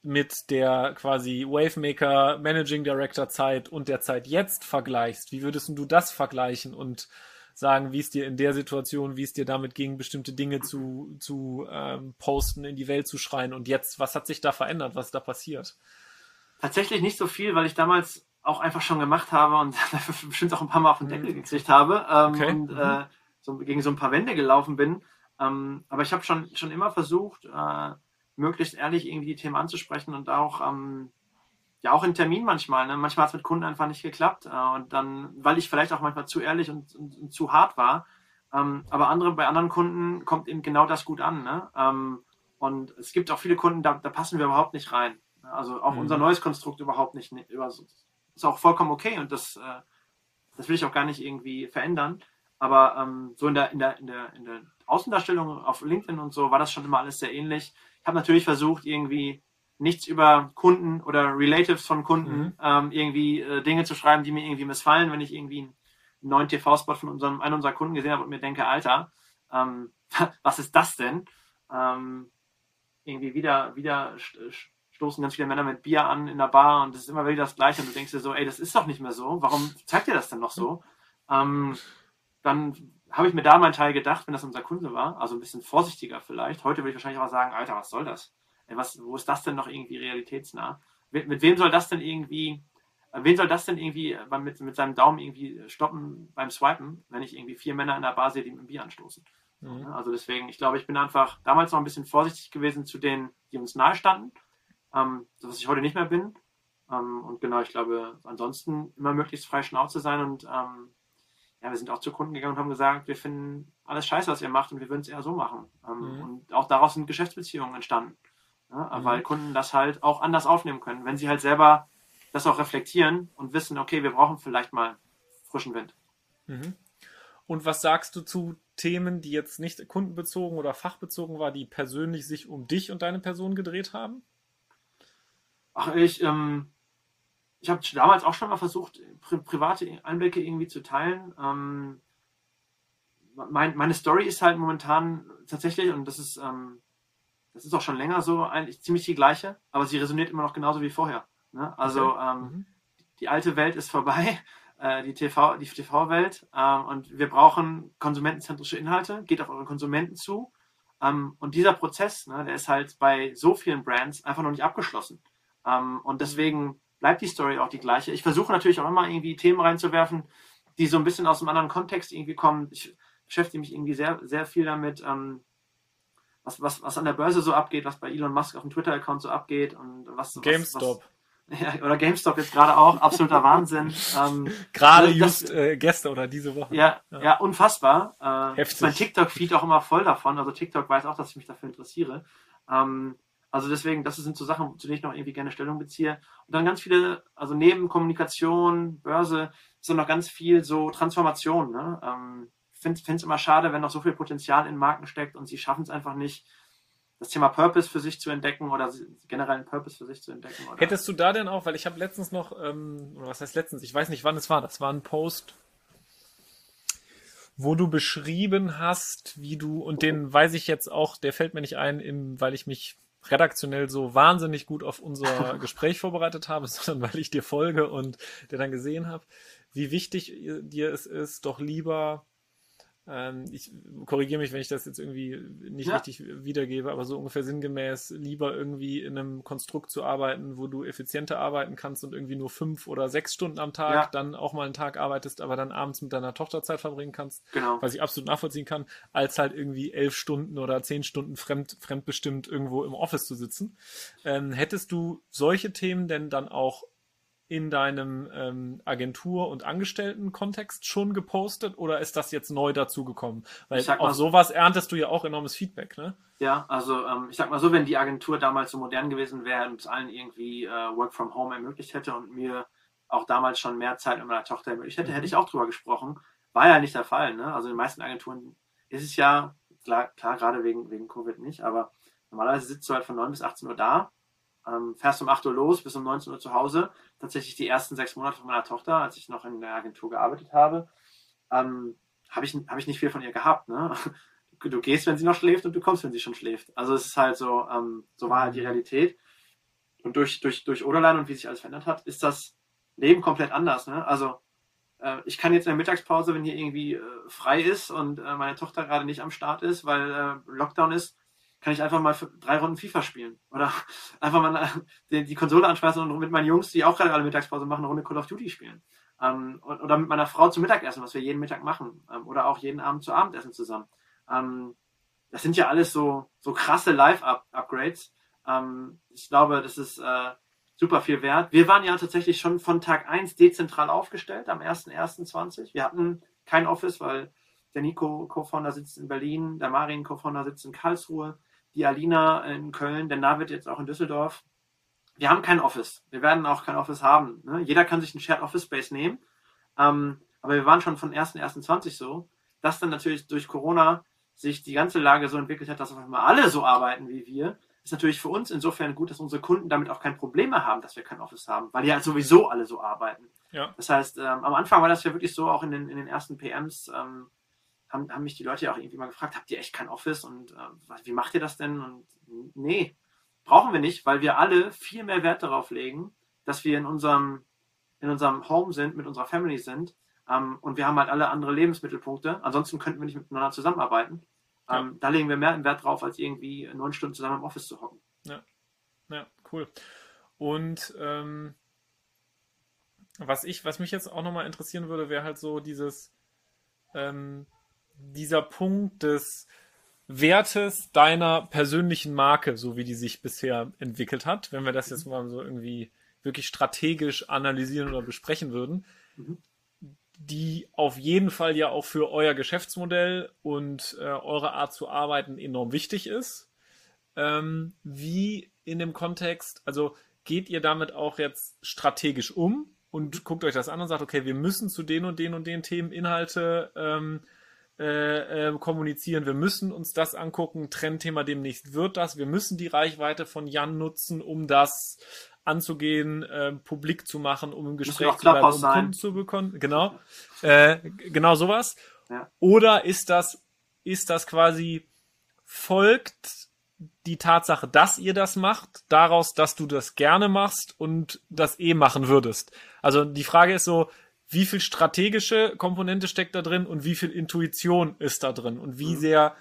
mit der quasi Wavemaker Managing Director Zeit und der Zeit jetzt vergleichst, wie würdest du das vergleichen und sagen, wie es dir in der Situation, wie es dir damit ging, bestimmte Dinge zu, zu ähm, posten, in die Welt zu schreien und jetzt, was hat sich da verändert, was ist da passiert? Tatsächlich nicht so viel, weil ich damals auch einfach schon gemacht habe und dafür bestimmt auch ein paar Mal auf den Deckel mhm. gekriegt habe ähm, okay. und mhm. äh, so gegen so ein paar Wände gelaufen bin. Ähm, aber ich habe schon, schon immer versucht, äh, möglichst ehrlich irgendwie die Themen anzusprechen und auch, ähm, ja, auch in Termin manchmal. Ne? Manchmal hat es mit Kunden einfach nicht geklappt. Äh, und dann, weil ich vielleicht auch manchmal zu ehrlich und, und, und zu hart war. Ähm, aber andere, bei anderen Kunden kommt eben genau das gut an. Ne? Ähm, und es gibt auch viele Kunden, da, da passen wir überhaupt nicht rein. Also auch mhm. unser neues Konstrukt überhaupt nicht. Ist auch vollkommen okay und das, äh, das will ich auch gar nicht irgendwie verändern. Aber ähm, so in der, in, der, in, der, in der Außendarstellung auf LinkedIn und so war das schon immer alles sehr ähnlich habe natürlich versucht, irgendwie nichts über Kunden oder Relatives von Kunden mhm. ähm, irgendwie äh, Dinge zu schreiben, die mir irgendwie missfallen, wenn ich irgendwie einen neuen TV-Spot von unserem, einem unserer Kunden gesehen habe und mir denke, Alter, ähm, was ist das denn? Ähm, irgendwie wieder, wieder stoßen ganz viele Männer mit Bier an in der Bar und das ist immer wieder das Gleiche und du denkst dir so, ey, das ist doch nicht mehr so, warum zeigt ihr das denn noch so? Ähm, dann habe ich mir da meinen Teil gedacht, wenn das unser Kunde war, also ein bisschen vorsichtiger vielleicht. Heute würde ich wahrscheinlich auch sagen, Alter, was soll das? Was, wo ist das denn noch irgendwie realitätsnah? Mit, mit wem soll das denn irgendwie, äh, wen soll das denn irgendwie äh, mit, mit seinem Daumen irgendwie stoppen beim Swipen, wenn ich irgendwie vier Männer in der Bar sehe, die mit dem Bier anstoßen? Mhm. Also deswegen, ich glaube, ich bin einfach damals noch ein bisschen vorsichtig gewesen zu denen, die uns nahe standen, ähm, was ich heute nicht mehr bin. Ähm, und genau, ich glaube, ansonsten immer möglichst frei Schnauze sein und ähm, ja, wir sind auch zu Kunden gegangen und haben gesagt, wir finden alles scheiße, was ihr macht und wir würden es eher so machen. Ähm, mhm. Und auch daraus sind Geschäftsbeziehungen entstanden. Ja, mhm. Weil Kunden das halt auch anders aufnehmen können, wenn sie halt selber das auch reflektieren und wissen, okay, wir brauchen vielleicht mal frischen Wind. Mhm. Und was sagst du zu Themen, die jetzt nicht kundenbezogen oder fachbezogen war, die persönlich sich um dich und deine Person gedreht haben? Ach, ich, ähm, ich habe damals auch schon mal versucht, pri private Einblicke irgendwie zu teilen. Ähm, mein, meine Story ist halt momentan tatsächlich, und das ist, ähm, das ist auch schon länger so, eigentlich ziemlich die gleiche, aber sie resoniert immer noch genauso wie vorher. Ne? Also okay. ähm, mhm. die alte Welt ist vorbei, äh, die TV, die TV-Welt, äh, und wir brauchen konsumentenzentrische Inhalte, geht auf eure Konsumenten zu. Ähm, und dieser Prozess, ne, der ist halt bei so vielen Brands einfach noch nicht abgeschlossen. Ähm, und deswegen bleibt die Story auch die gleiche. Ich versuche natürlich auch immer irgendwie Themen reinzuwerfen, die so ein bisschen aus einem anderen Kontext irgendwie kommen. Ich beschäftige mich irgendwie sehr, sehr viel damit, ähm, was, was, was an der Börse so abgeht, was bei Elon Musk auf dem Twitter-Account so abgeht und was. GameStop. Was, ja, oder GameStop jetzt gerade auch, absoluter Wahnsinn. Ähm, gerade just äh, gestern oder diese Woche. Ja, ja. ja unfassbar. Äh, Heftig. Mein TikTok-Feed auch immer voll davon. Also TikTok weiß auch, dass ich mich dafür interessiere. Ähm, also deswegen, das sind so Sachen, zu denen ich noch irgendwie gerne Stellung beziehe. Und dann ganz viele, also neben Kommunikation, Börse, sind noch ganz viel so Transformation. Ne? Ähm, finde es immer schade, wenn noch so viel Potenzial in Marken steckt und sie schaffen es einfach nicht, das Thema Purpose für sich zu entdecken oder generell einen Purpose für sich zu entdecken. Oder? Hättest du da denn auch, weil ich habe letztens noch, ähm, oder was heißt letztens, ich weiß nicht, wann es war, das war ein Post, wo du beschrieben hast, wie du, und den weiß ich jetzt auch, der fällt mir nicht ein, im, weil ich mich redaktionell so wahnsinnig gut auf unser Gespräch vorbereitet habe, sondern weil ich dir folge und dir dann gesehen habe, wie wichtig dir es ist, doch lieber ich korrigiere mich, wenn ich das jetzt irgendwie nicht ja. richtig wiedergebe, aber so ungefähr sinngemäß lieber irgendwie in einem Konstrukt zu arbeiten, wo du effizienter arbeiten kannst und irgendwie nur fünf oder sechs Stunden am Tag, ja. dann auch mal einen Tag arbeitest, aber dann abends mit deiner Tochter Zeit verbringen kannst, genau. was ich absolut nachvollziehen kann, als halt irgendwie elf Stunden oder zehn Stunden fremd, fremdbestimmt irgendwo im Office zu sitzen. Ähm, hättest du solche Themen denn dann auch in deinem ähm, Agentur- und Angestellten-Kontext schon gepostet oder ist das jetzt neu dazugekommen? Weil auf mal, sowas erntest du ja auch enormes Feedback, ne? Ja, also ähm, ich sag mal so, wenn die Agentur damals so modern gewesen wäre und es allen irgendwie äh, Work from Home ermöglicht hätte und mir auch damals schon mehr Zeit mit meiner Tochter ermöglicht hätte, mhm. hätte ich auch drüber gesprochen. War ja nicht der Fall, ne? Also in den meisten Agenturen ist es ja, klar, klar gerade wegen, wegen Covid nicht, aber normalerweise sitzt du halt von 9 bis 18 Uhr da ähm, fährst um 8 Uhr los, bis um 19 Uhr zu Hause. Tatsächlich die ersten sechs Monate von meiner Tochter, als ich noch in der Agentur gearbeitet habe, ähm, habe ich, hab ich nicht viel von ihr gehabt. Ne? Du, gehst, wenn sie noch schläft und du kommst, wenn sie schon schläft. Also es ist halt so, ähm, so war halt die Realität. Und durch, durch, durch Oderlein und wie sich alles verändert hat, ist das Leben komplett anders. Ne? Also äh, ich kann jetzt in der Mittagspause, wenn hier irgendwie äh, frei ist und äh, meine Tochter gerade nicht am Start ist, weil äh, Lockdown ist, kann ich einfach mal drei Runden FIFA spielen. Oder einfach mal die, die Konsole anschmeißen und mit meinen Jungs, die auch gerade alle Mittagspause machen, eine Runde Call of Duty spielen. Ähm, oder mit meiner Frau zum Mittagessen, was wir jeden Mittag machen. Ähm, oder auch jeden Abend zu Abendessen zusammen. Ähm, das sind ja alles so, so krasse Live-Upgrades. Ähm, ich glaube, das ist äh, super viel wert. Wir waren ja tatsächlich schon von Tag 1 dezentral aufgestellt, am 1.1.20. Wir hatten kein Office, weil der Nico, Co-Founder, sitzt in Berlin, der Marin, Co-Founder, sitzt in Karlsruhe die Alina in Köln, der Navid jetzt auch in Düsseldorf. Wir haben kein Office. Wir werden auch kein Office haben. Ne? Jeder kann sich einen Shared Office Space nehmen. Ähm, aber wir waren schon von 1.1.20 so, dass dann natürlich durch Corona sich die ganze Lage so entwickelt hat, dass auf einmal alle so arbeiten wie wir, ist natürlich für uns insofern gut, dass unsere Kunden damit auch kein Problem mehr haben, dass wir kein Office haben, weil ja sowieso alle so arbeiten. Ja. Das heißt, ähm, am Anfang war das ja wirklich so, auch in den, in den ersten PMs, ähm, haben, haben mich die Leute ja auch irgendwie mal gefragt, habt ihr echt kein Office und äh, wie macht ihr das denn? Und nee, brauchen wir nicht, weil wir alle viel mehr Wert darauf legen, dass wir in unserem, in unserem Home sind, mit unserer Family sind ähm, und wir haben halt alle andere Lebensmittelpunkte. Ansonsten könnten wir nicht miteinander zusammenarbeiten. Ähm, ja. Da legen wir mehr Wert drauf, als irgendwie neun Stunden zusammen im Office zu hocken. Ja, ja cool. Und ähm, was ich, was mich jetzt auch nochmal interessieren würde, wäre halt so dieses, ähm, dieser Punkt des Wertes deiner persönlichen Marke, so wie die sich bisher entwickelt hat, wenn wir das jetzt mal so irgendwie wirklich strategisch analysieren oder besprechen würden, mhm. die auf jeden Fall ja auch für euer Geschäftsmodell und äh, eure Art zu arbeiten enorm wichtig ist. Ähm, wie in dem Kontext, also geht ihr damit auch jetzt strategisch um und guckt euch das an und sagt, okay, wir müssen zu den und den und den Themen Inhalte ähm, äh, äh, kommunizieren. Wir müssen uns das angucken. Trendthema demnächst wird das. Wir müssen die Reichweite von Jan nutzen, um das anzugehen, äh, publik zu machen, um im Gespräch zu bleiben, um sein. Kunden zu bekommen. Genau, äh, genau sowas. Ja. Oder ist das, ist das quasi folgt die Tatsache, dass ihr das macht, daraus, dass du das gerne machst und das eh machen würdest. Also die Frage ist so, wie viel strategische Komponente steckt da drin und wie viel Intuition ist da drin und wie mhm. sehr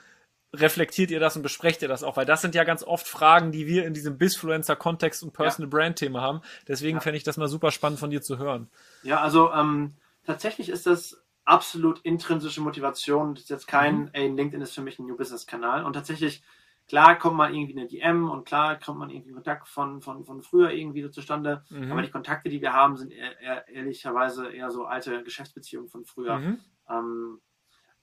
reflektiert ihr das und besprecht ihr das auch? Weil das sind ja ganz oft Fragen, die wir in diesem Bisfluencer-Kontext und Personal ja. Brand-Thema haben. Deswegen ja. fände ich das mal super spannend von dir zu hören. Ja, also ähm, tatsächlich ist das absolut intrinsische Motivation. Das ist jetzt kein, mhm. ey, LinkedIn ist für mich ein New Business-Kanal. Und tatsächlich Klar kommt mal irgendwie eine DM und klar kommt man irgendwie Kontakt von, von, von früher irgendwie so zustande. Mhm. Aber die Kontakte, die wir haben, sind eher, eher, ehrlicherweise eher so alte Geschäftsbeziehungen von früher. Mhm. Ähm,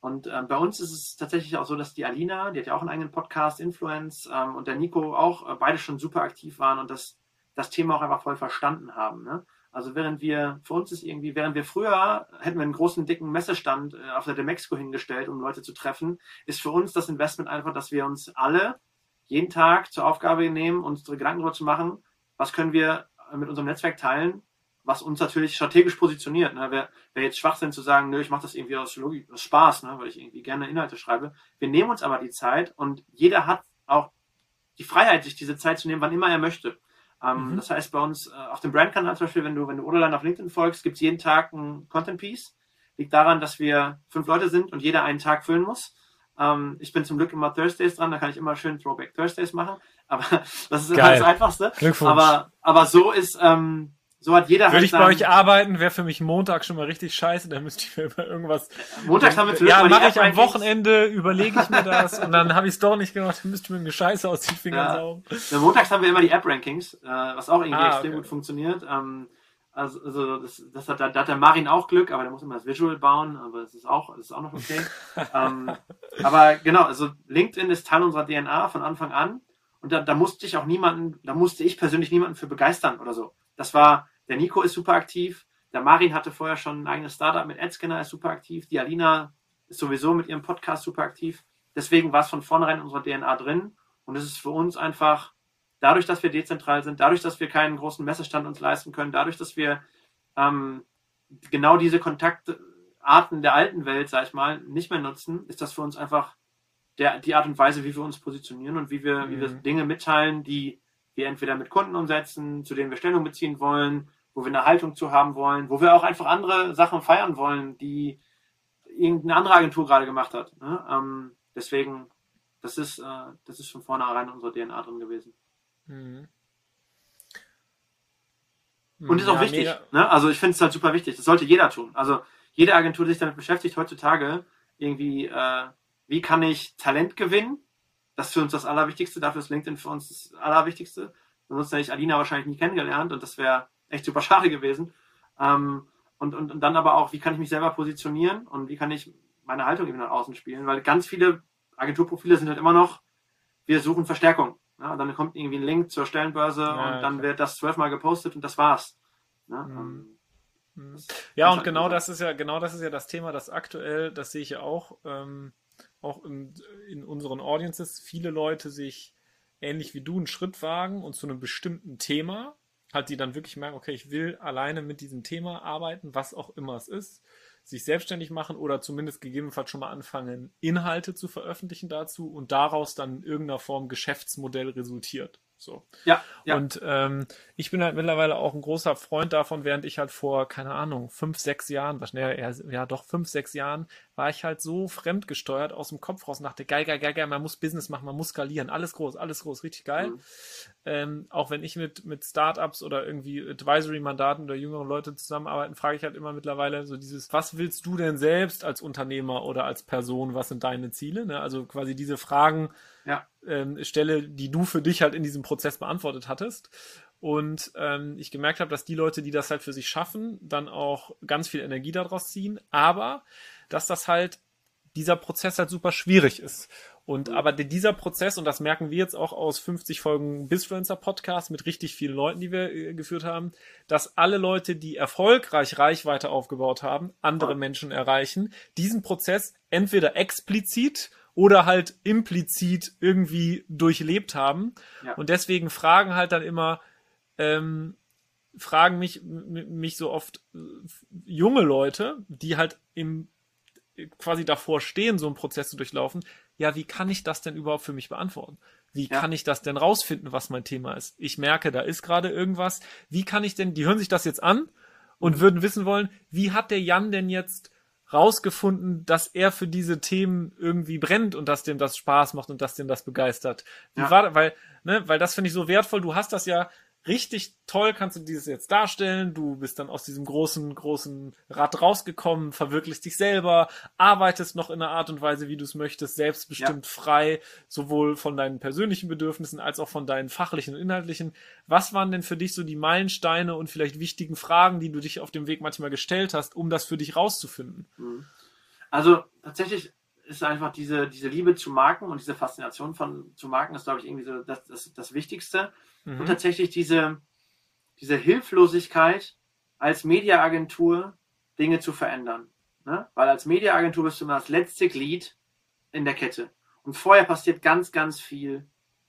und äh, bei uns ist es tatsächlich auch so, dass die Alina, die hat ja auch einen eigenen Podcast, Influence, ähm, und der Nico auch äh, beide schon super aktiv waren und das, das Thema auch einfach voll verstanden haben. Ne? Also während wir, für uns ist irgendwie, während wir früher hätten wir einen großen, dicken Messestand äh, auf der De Mexico hingestellt, um Leute zu treffen, ist für uns das Investment einfach, dass wir uns alle jeden Tag zur Aufgabe nehmen, unsere Gedanken darüber zu machen, was können wir mit unserem Netzwerk teilen, was uns natürlich strategisch positioniert. Ne? Wäre wär jetzt Schwachsinn zu sagen, nö, ich mache das irgendwie aus, aus Spaß, ne? weil ich irgendwie gerne Inhalte schreibe. Wir nehmen uns aber die Zeit und jeder hat auch die Freiheit, sich diese Zeit zu nehmen, wann immer er möchte. Ähm, mhm. Das heißt, bei uns äh, auf dem Brandkanal zum Beispiel, wenn du, wenn du Oderland auf LinkedIn folgst, gibt es jeden Tag ein Content Piece. liegt daran, dass wir fünf Leute sind und jeder einen Tag füllen muss. Ähm, ich bin zum Glück immer Thursdays dran, da kann ich immer schön Throwback Thursdays machen. Aber das ist immer das Einfachste. Glückwunsch. Aber, aber so ist, ähm, so hat jeder Würde halt ich bei euch arbeiten, wäre für mich Montag schon mal richtig scheiße, dann müsste ich mir über irgendwas. Montags haben wir zu Ja, mache ich am Wochenende, überlege ich mir das und dann habe ich es doch nicht gemacht, dann müsste mir eine Scheiße aus den Fingern ja. saugen. Ja, montags haben wir immer die App-Rankings, äh, was auch irgendwie ah, extrem okay. gut funktioniert. Ähm, also, also das, das hat, da, da hat der Marin auch Glück, aber der muss immer das Visual bauen, aber es ist auch, das ist auch noch okay. ähm, aber genau, also LinkedIn ist Teil unserer DNA von Anfang an und da, da musste ich auch niemanden, da musste ich persönlich niemanden für begeistern oder so. Das war, der Nico ist super aktiv. Der Marin hatte vorher schon ein eigenes Startup mit AdScanner, ist super aktiv. Die Alina ist sowieso mit ihrem Podcast super aktiv. Deswegen war es von vornherein in unserer DNA drin. Und es ist für uns einfach, dadurch, dass wir dezentral sind, dadurch, dass wir keinen großen Messestand uns leisten können, dadurch, dass wir ähm, genau diese Kontaktarten der alten Welt, sag ich mal, nicht mehr nutzen, ist das für uns einfach der, die Art und Weise, wie wir uns positionieren und wie wir, mhm. wie wir mhm. Dinge mitteilen, die wir entweder mit Kunden umsetzen, zu denen wir Stellung beziehen wollen, wo wir eine Haltung zu haben wollen, wo wir auch einfach andere Sachen feiern wollen, die irgendeine andere Agentur gerade gemacht hat. Ne? Ähm, deswegen, das ist, äh, das ist von vornherein in unserer DNA drin gewesen. Mhm. Und ist auch ja, wichtig. Ne? Also ich finde es halt super wichtig. Das sollte jeder tun. Also jede Agentur, die sich damit beschäftigt heutzutage, irgendwie, äh, wie kann ich Talent gewinnen? Das ist für uns das Allerwichtigste. Dafür ist LinkedIn für uns das Allerwichtigste. Ansonsten hätte ich Alina wahrscheinlich nie kennengelernt und das wäre echt super schade gewesen. Ähm, und, und, und dann aber auch, wie kann ich mich selber positionieren und wie kann ich meine Haltung eben nach außen spielen? Weil ganz viele Agenturprofile sind halt immer noch, wir suchen Verstärkung. Ja, und dann kommt irgendwie ein Link zur Stellenbörse ja, und dann klar. wird das zwölfmal gepostet und das war's. Ja, mhm. Ähm, mhm. ja und halt genau das ist ja, genau das ist ja das Thema, das aktuell, das sehe ich ja auch, ähm, auch in, in unseren Audiences, viele Leute sich ähnlich wie du einen Schritt wagen und zu einem bestimmten Thema halt die dann wirklich merken, okay, ich will alleine mit diesem Thema arbeiten, was auch immer es ist, sich selbstständig machen oder zumindest gegebenenfalls schon mal anfangen, Inhalte zu veröffentlichen dazu und daraus dann in irgendeiner Form Geschäftsmodell resultiert. So. Ja, ja. Und ähm, ich bin halt mittlerweile auch ein großer Freund davon, während ich halt vor, keine Ahnung, fünf, sechs Jahren, wahrscheinlich eher, ja doch fünf, sechs Jahren, war ich halt so fremdgesteuert aus dem Kopf raus und dachte, geil, geil, geil, geil, man muss Business machen, man muss skalieren, alles groß, alles groß, richtig geil. Mhm. Ähm, auch wenn ich mit, mit Startups oder irgendwie Advisory-Mandaten oder jüngeren Leute zusammenarbeiten, frage ich halt immer mittlerweile so dieses, was willst du denn selbst als Unternehmer oder als Person, was sind deine Ziele? Ne? Also quasi diese Fragen, ja. ähm, Stelle, die du für dich halt in diesem Prozess beantwortet hattest. Und ähm, ich gemerkt habe, dass die Leute, die das halt für sich schaffen, dann auch ganz viel Energie daraus ziehen, aber dass das halt dieser Prozess halt super schwierig ist. Und mhm. aber dieser Prozess, und das merken wir jetzt auch aus 50 Folgen Bisfluencer Podcast mit richtig vielen Leuten, die wir äh, geführt haben, dass alle Leute, die erfolgreich Reichweite aufgebaut haben, andere Menschen erreichen, diesen Prozess entweder explizit oder halt implizit irgendwie durchlebt haben. Ja. Und deswegen fragen halt dann immer, ähm, fragen mich, mich so oft äh, junge Leute, die halt im quasi davor stehen, so einen Prozess zu durchlaufen, ja, wie kann ich das denn überhaupt für mich beantworten? Wie ja. kann ich das denn rausfinden, was mein Thema ist? Ich merke, da ist gerade irgendwas. Wie kann ich denn, die hören sich das jetzt an und würden wissen wollen, wie hat der Jan denn jetzt rausgefunden, dass er für diese Themen irgendwie brennt und dass dem das Spaß macht und dass dem das begeistert. Wie ja. war, weil, ne, weil das finde ich so wertvoll. Du hast das ja richtig toll kannst du dieses jetzt darstellen. Du bist dann aus diesem großen, großen Rad rausgekommen, verwirklichst dich selber, arbeitest noch in einer Art und Weise, wie du es möchtest, selbstbestimmt ja. frei, sowohl von deinen persönlichen Bedürfnissen als auch von deinen fachlichen und inhaltlichen. Was waren denn für dich so die Meilensteine und vielleicht wichtigen Fragen, die du dich auf dem Weg manchmal gestellt hast, um das für dich rauszufinden? Mhm. Also tatsächlich ist einfach diese, diese Liebe zu Marken und diese Faszination von zu Marken ist, glaube ich, irgendwie so das, das, das Wichtigste. Mhm. Und tatsächlich diese, diese Hilflosigkeit als Mediaagentur Dinge zu verändern. Ne? Weil als Mediaagentur bist du immer das letzte Glied in der Kette. Und vorher passiert ganz, ganz viel,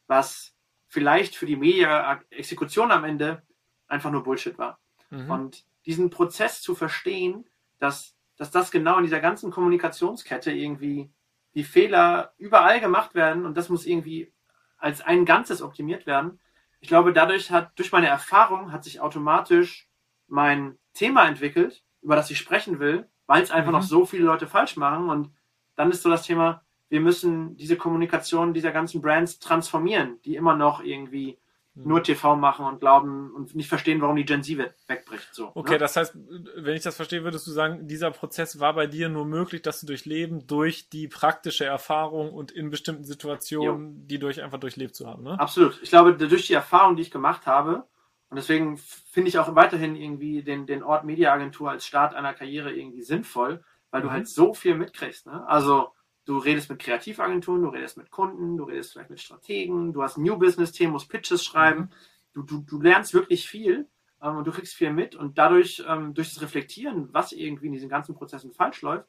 was vielleicht für die Media-Exekution am Ende einfach nur Bullshit war. Mhm. Und diesen Prozess zu verstehen, dass dass das genau in dieser ganzen Kommunikationskette irgendwie die Fehler überall gemacht werden und das muss irgendwie als ein Ganzes optimiert werden. Ich glaube, dadurch hat, durch meine Erfahrung hat sich automatisch mein Thema entwickelt, über das ich sprechen will weil es einfach mhm. noch so viele Leute falsch machen. Und dann ist so das Thema, wir müssen diese Kommunikation dieser ganzen Brands transformieren, die immer noch irgendwie. Nur TV machen und glauben und nicht verstehen, warum die Gen Z wegbricht. So, okay, ne? das heißt, wenn ich das verstehe, würdest du sagen, dieser Prozess war bei dir nur möglich, dass du durch Leben, durch die praktische Erfahrung und in bestimmten Situationen, jo. die durch einfach durchlebt zu haben. Ne? Absolut. Ich glaube, durch die Erfahrung, die ich gemacht habe, und deswegen finde ich auch weiterhin irgendwie den, den Ort Mediaagentur als Start einer Karriere irgendwie sinnvoll, weil mhm. du halt so viel mitkriegst. Ne? Also Du redest mit Kreativagenturen, du redest mit Kunden, du redest vielleicht mit Strategen, du hast New Business-Themen, musst Pitches schreiben. Mhm. Du, du, du lernst wirklich viel ähm, und du kriegst viel mit und dadurch, ähm, durch das Reflektieren, was irgendwie in diesen ganzen Prozessen falsch läuft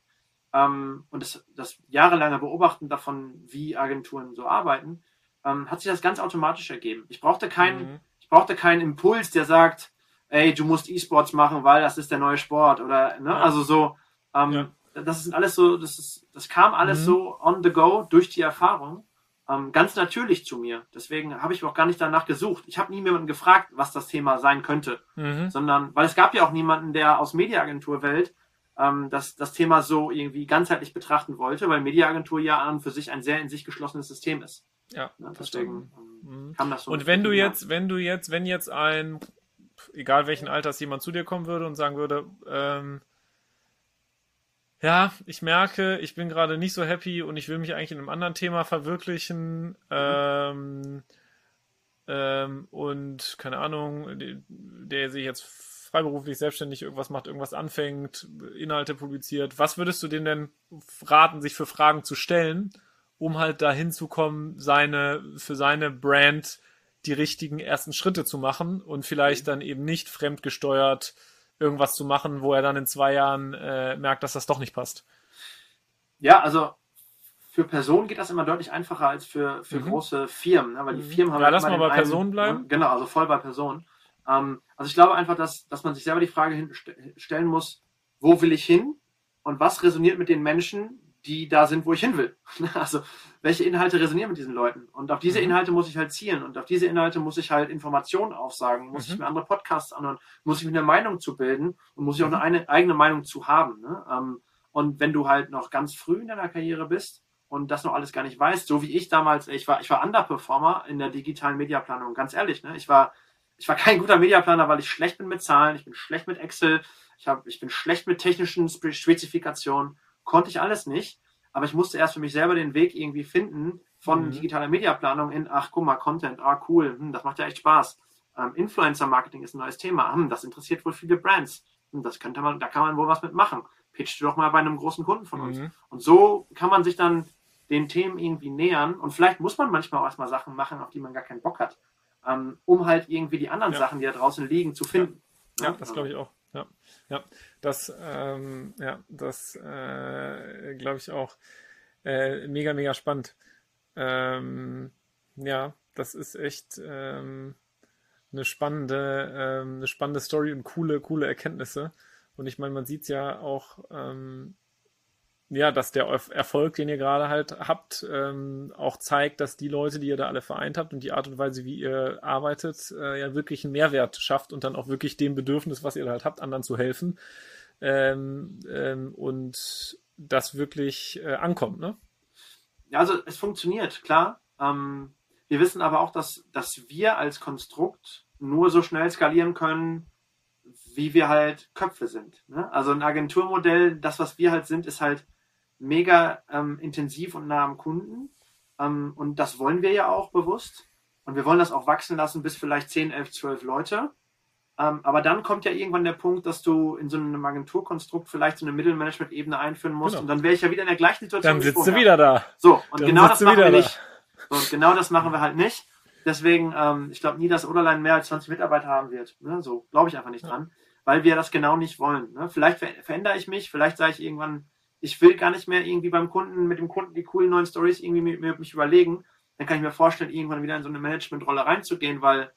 ähm, und das, das jahrelange Beobachten davon, wie Agenturen so arbeiten, ähm, hat sich das ganz automatisch ergeben. Ich brauchte keinen, mhm. ich brauchte keinen Impuls, der sagt, ey, du musst E-Sports machen, weil das ist der neue Sport oder, ne, ja. also so, ähm, ja das ist alles so, das ist, das kam alles mhm. so on the go durch die Erfahrung. Ähm, ganz natürlich zu mir. Deswegen habe ich auch gar nicht danach gesucht. Ich habe nie jemanden gefragt, was das Thema sein könnte, mhm. sondern weil es gab ja auch niemanden, der aus Mediaagenturwelt ähm, das, das Thema so irgendwie ganzheitlich betrachten wollte, weil Mediaagentur ja an und für sich ein sehr in sich geschlossenes System ist. Ja, ja deswegen ähm, mhm. kam das so. Und wenn du jetzt, wenn du jetzt, wenn jetzt ein, egal welchen Alters jemand zu dir kommen würde und sagen würde, ähm, ja, ich merke, ich bin gerade nicht so happy und ich will mich eigentlich in einem anderen Thema verwirklichen. Mhm. Ähm, ähm, und keine Ahnung, der sich jetzt freiberuflich selbstständig irgendwas macht, irgendwas anfängt, Inhalte publiziert. Was würdest du denen denn raten, sich für Fragen zu stellen, um halt dahin zu kommen, seine, für seine Brand die richtigen ersten Schritte zu machen und vielleicht mhm. dann eben nicht fremdgesteuert irgendwas zu machen, wo er dann in zwei Jahren äh, merkt, dass das doch nicht passt. Ja, also für Personen geht das immer deutlich einfacher als für, für mhm. große Firmen, ne? weil die mhm. Firmen haben. Ja, lass mal bei Personen bleiben. Ne? Genau, also voll bei Personen. Ähm, also ich glaube einfach, dass, dass man sich selber die Frage stellen muss, wo will ich hin und was resoniert mit den Menschen, die da sind, wo ich hin will. Also, welche Inhalte resonieren mit diesen Leuten? Und auf diese mhm. Inhalte muss ich halt zielen und auf diese Inhalte muss ich halt Informationen aufsagen, muss mhm. ich mir andere Podcasts anhören, muss ich mir eine Meinung zu bilden und muss ich auch mhm. eine eigene Meinung zu haben. Ne? Ähm, und wenn du halt noch ganz früh in deiner Karriere bist und das noch alles gar nicht weißt, so wie ich damals, ich war, ich war Underperformer in der digitalen Mediaplanung, ganz ehrlich, ne? Ich war, ich war kein guter Mediaplaner, weil ich schlecht bin mit Zahlen, ich bin schlecht mit Excel, ich, hab, ich bin schlecht mit technischen Spezifikationen konnte ich alles nicht. Aber ich musste erst für mich selber den Weg irgendwie finden von mhm. digitaler Mediaplanung in, ach guck mal, Content, ah cool, hm, das macht ja echt Spaß. Ähm, Influencer-Marketing ist ein neues Thema, hm, das interessiert wohl viele Brands. Hm, das könnte man, da kann man wohl was mitmachen. Pitch doch mal bei einem großen Kunden von uns. Mhm. Und so kann man sich dann den Themen irgendwie nähern. Und vielleicht muss man manchmal auch erstmal Sachen machen, auf die man gar keinen Bock hat, ähm, um halt irgendwie die anderen ja. Sachen, die da draußen liegen, zu finden. Ja, ja das glaube ich auch. Ja, das, ähm, ja, das äh, glaube ich auch äh, mega, mega spannend. Ähm, ja, das ist echt ähm, eine spannende, ähm, eine spannende Story und coole, coole Erkenntnisse. Und ich meine, man sieht ja auch ähm, ja, dass der Erfolg, den ihr gerade halt habt, ähm, auch zeigt, dass die Leute, die ihr da alle vereint habt und die Art und Weise, wie ihr arbeitet, äh, ja wirklich einen Mehrwert schafft und dann auch wirklich dem Bedürfnis, was ihr da halt habt, anderen zu helfen. Ähm, ähm, und das wirklich äh, ankommt, ne? Ja, also es funktioniert, klar. Ähm, wir wissen aber auch, dass, dass wir als Konstrukt nur so schnell skalieren können, wie wir halt Köpfe sind. Ne? Also ein Agenturmodell, das, was wir halt sind, ist halt mega ähm, intensiv und nah am Kunden. Ähm, und das wollen wir ja auch bewusst. Und wir wollen das auch wachsen lassen bis vielleicht 10, 11, 12 Leute. Ähm, aber dann kommt ja irgendwann der Punkt, dass du in so einem Agenturkonstrukt vielleicht so eine Mittelmanagement-Ebene einführen musst. Genau. Und dann wäre ich ja wieder in der gleichen Situation. Dann sitzt du wieder da. So, und dann genau das machen wir da. nicht. So, und genau das machen wir halt nicht. Deswegen, ähm, ich glaube nie, dass Oderlein mehr als 20 Mitarbeiter haben wird. Ne? So glaube ich einfach nicht dran, weil wir das genau nicht wollen. Ne? Vielleicht ver verändere ich mich, vielleicht sage ich irgendwann, ich will gar nicht mehr irgendwie beim Kunden, mit dem Kunden die coolen neuen Stories irgendwie mit, mit mich überlegen, dann kann ich mir vorstellen, irgendwann wieder in so eine Managementrolle reinzugehen, weil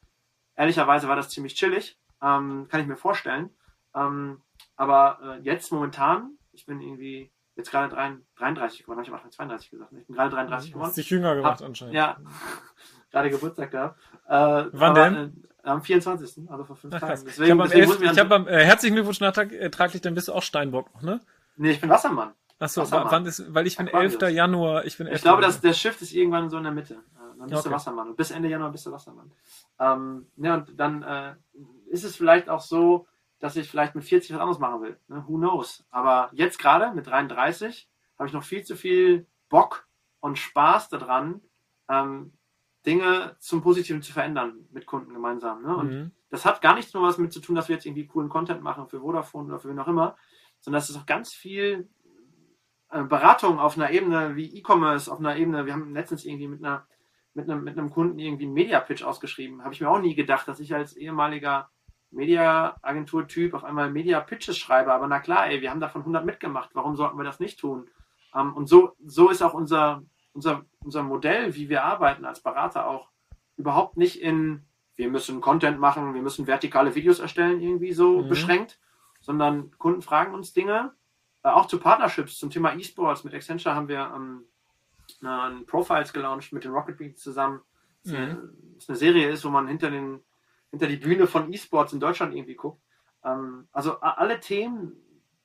ehrlicherweise war das ziemlich chillig, ähm, kann ich mir vorstellen. Ähm, aber äh, jetzt momentan, ich bin irgendwie jetzt gerade 33 geworden, habe ich am Anfang 32 gesagt. Ne? Ich bin gerade 33 geworden. Hast dich jünger gemacht hab, anscheinend. Ja, gerade Geburtstag gehabt. Äh, Wann aber, denn? Äh, am 24. Also vor fünf Tagen. Deswegen, ich habe am, 11, ich hab am äh, herzlichen Glückwunsch nachträglich, dann bist du auch Steinbock noch, ne? Nee, ich bin Wassermann. Achso, Wassermann. wann ist, weil ich bin Aquarius. 11. Januar. Ich bin 11. Ich glaube, dass der Shift ist irgendwann so in der Mitte. Äh, Dann bist Okay. du Wassermann. Und bis Ende Januar bist du Wassermann. Ähm, ja, und dann äh, ist es vielleicht auch so, dass ich vielleicht mit 40 was anderes machen will. Ne? Who knows? Aber jetzt gerade mit 33 habe ich noch viel zu viel Bock und Spaß daran, ähm, Dinge zum Positiven zu verändern mit Kunden gemeinsam. Ne? Und Mhm. das hat gar nichts nur was mit zu tun, dass wir jetzt irgendwie coolen Content machen für Vodafone oder für wen auch immer, sondern es ist auch ganz viel äh, Beratung auf einer Ebene wie E-Commerce, auf einer Ebene, wir haben letztens irgendwie mit einer mit einem, mit einem Kunden irgendwie einen Media-Pitch ausgeschrieben. Habe ich mir auch nie gedacht, dass ich als ehemaliger Media-Agentur-Typ auf einmal Media-Pitches schreibe. Aber na klar, ey, wir haben davon 100 mitgemacht. Warum sollten wir das nicht tun? Ähm, und so, so ist auch unser, unser, unser Modell, wie wir arbeiten als Berater auch überhaupt nicht in, wir müssen Content machen, wir müssen vertikale Videos erstellen, irgendwie so Mhm. beschränkt, sondern Kunden fragen uns Dinge, äh, auch zu Partnerships zum Thema E-Sports. Mit Accenture haben wir ähm, einen Profiles gelauncht mit den Rocket Beats zusammen. Das ist, eine, Serie ist, wo man hinter den hinter die Bühne von E-Sports in Deutschland irgendwie guckt. Ähm, also alle Themen,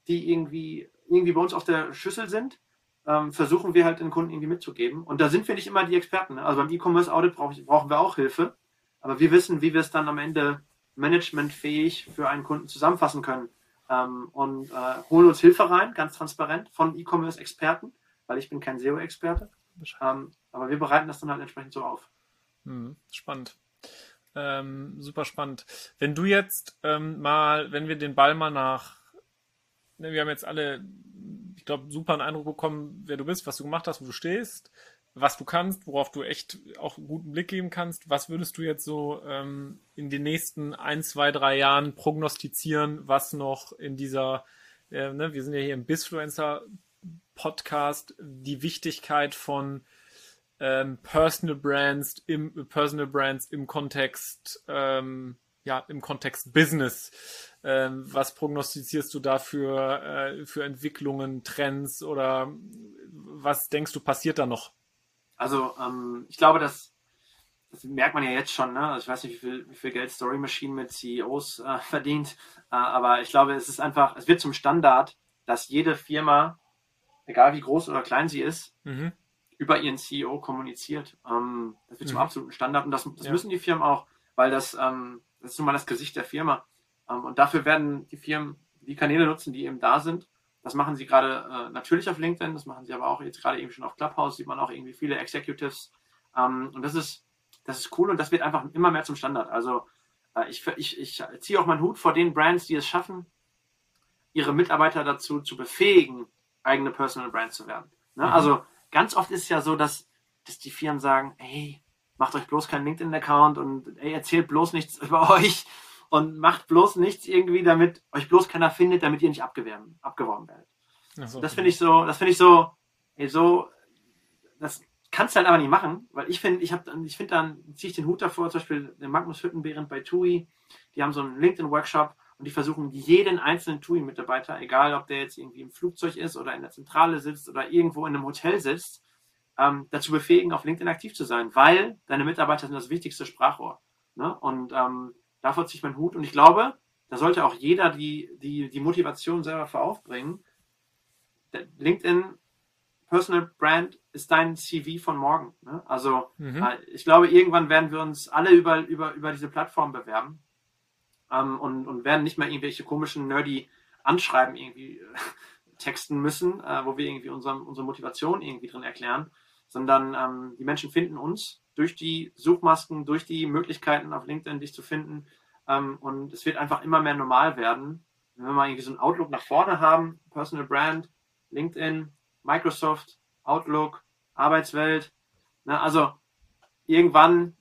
die irgendwie irgendwie bei uns auf der Schüssel sind, ähm, versuchen wir halt den Kunden irgendwie mitzugeben. Und da sind wir nicht immer die Experten. Ne? Also beim E-Commerce Audit brauch ich, brauchen wir auch Hilfe, aber wir wissen, wie wir es dann am Ende managementfähig für einen Kunden zusammenfassen können. Ähm, und äh, holen uns Hilfe rein, ganz transparent, von E-Commerce-Experten, weil ich bin kein SEO-Experte. Ähm, aber wir bereiten das dann halt entsprechend so auf. Mhm. Spannend. Ähm, super spannend. Wenn du jetzt ähm, mal, wenn wir den Ball mal nach, ne, wir haben jetzt alle, ich glaube, super einen Eindruck bekommen, wer du bist, was du gemacht hast, wo du stehst, was du kannst, worauf du echt auch einen guten Blick geben kannst. Was würdest du jetzt so ähm, in den nächsten ein, zwei, drei Jahren prognostizieren, was noch in dieser, äh, ne, wir sind ja hier im Bisfluencer Podcast, die Wichtigkeit von ähm, Personal Brands im Personal Brands im Kontext ähm, ja im Kontext Business. Ähm, was prognostizierst du da für, äh, für Entwicklungen, Trends oder was denkst du passiert da noch? Also ähm, ich glaube, dass das merkt man ja jetzt schon, ne? Also ich weiß nicht, wie viel, wie viel Geld Story Machine mit CEOs äh, verdient, äh, aber ich glaube, es ist einfach, es wird zum Standard, dass jede Firma, egal wie groß oder klein sie ist, Mhm. über ihren CEO kommuniziert. Ähm, das wird zum Mhm. absoluten Standard und das, das Ja. müssen die Firmen auch, weil das, ähm, das ist nun mal das Gesicht der Firma. Ähm, und dafür werden die Firmen die Kanäle nutzen, die eben da sind. Das machen sie gerade äh, natürlich auf LinkedIn, das machen sie aber auch jetzt gerade eben schon auf Clubhouse, sieht man auch irgendwie viele Executives. Ähm, und das ist, das ist cool und das wird einfach immer mehr zum Standard. Also äh, ich, ich, ich ziehe auch meinen Hut vor den Brands, die es schaffen, ihre Mitarbeiter dazu zu befähigen, eigene Personal Brands zu werden. Ne? Mhm. Also ganz oft ist es ja so, dass, dass die Firmen sagen, hey, macht euch bloß keinen LinkedIn-Account und ey, erzählt bloß nichts über euch und macht bloß nichts irgendwie, damit euch bloß keiner findet, damit ihr nicht abgeworben, abgeworben werdet. So. Das finde ich so, das finde ich so, ey, so, das kannst du halt aber nicht machen, weil ich finde, ich habe, ich finde dann, ziehe ich den Hut davor, zum Beispiel den Magnus Hüttenbehrend bei TUI, die haben so einen LinkedIn-Workshop und die versuchen jeden einzelnen TUI-Mitarbeiter, egal ob der jetzt irgendwie im Flugzeug ist oder in der Zentrale sitzt oder irgendwo in einem Hotel sitzt, ähm, dazu befähigen, auf LinkedIn aktiv zu sein, weil deine Mitarbeiter sind das wichtigste Sprachrohr. Ne? Und ähm, davor ziehe ich meinen Hut und ich glaube, da sollte auch jeder die, die, die Motivation selber für aufbringen. LinkedIn Personal Brand ist dein CV von morgen. Ne? Also Mhm. äh, ich glaube, irgendwann werden wir uns alle über, über, über diese Plattform bewerben ähm, und, und werden nicht mehr irgendwelche komischen, nerdy Anschreiben irgendwie äh, texten müssen, äh, wo wir irgendwie unsere, unsere Motivation irgendwie drin erklären, sondern ähm, die Menschen finden uns durch die Suchmasken, durch die Möglichkeiten auf LinkedIn dich zu finden ähm, und es wird einfach immer mehr normal werden, wenn wir mal irgendwie so einen Outlook nach vorne haben, Personal Brand, LinkedIn, Microsoft, Outlook, Arbeitswelt. Ne, also irgendwann,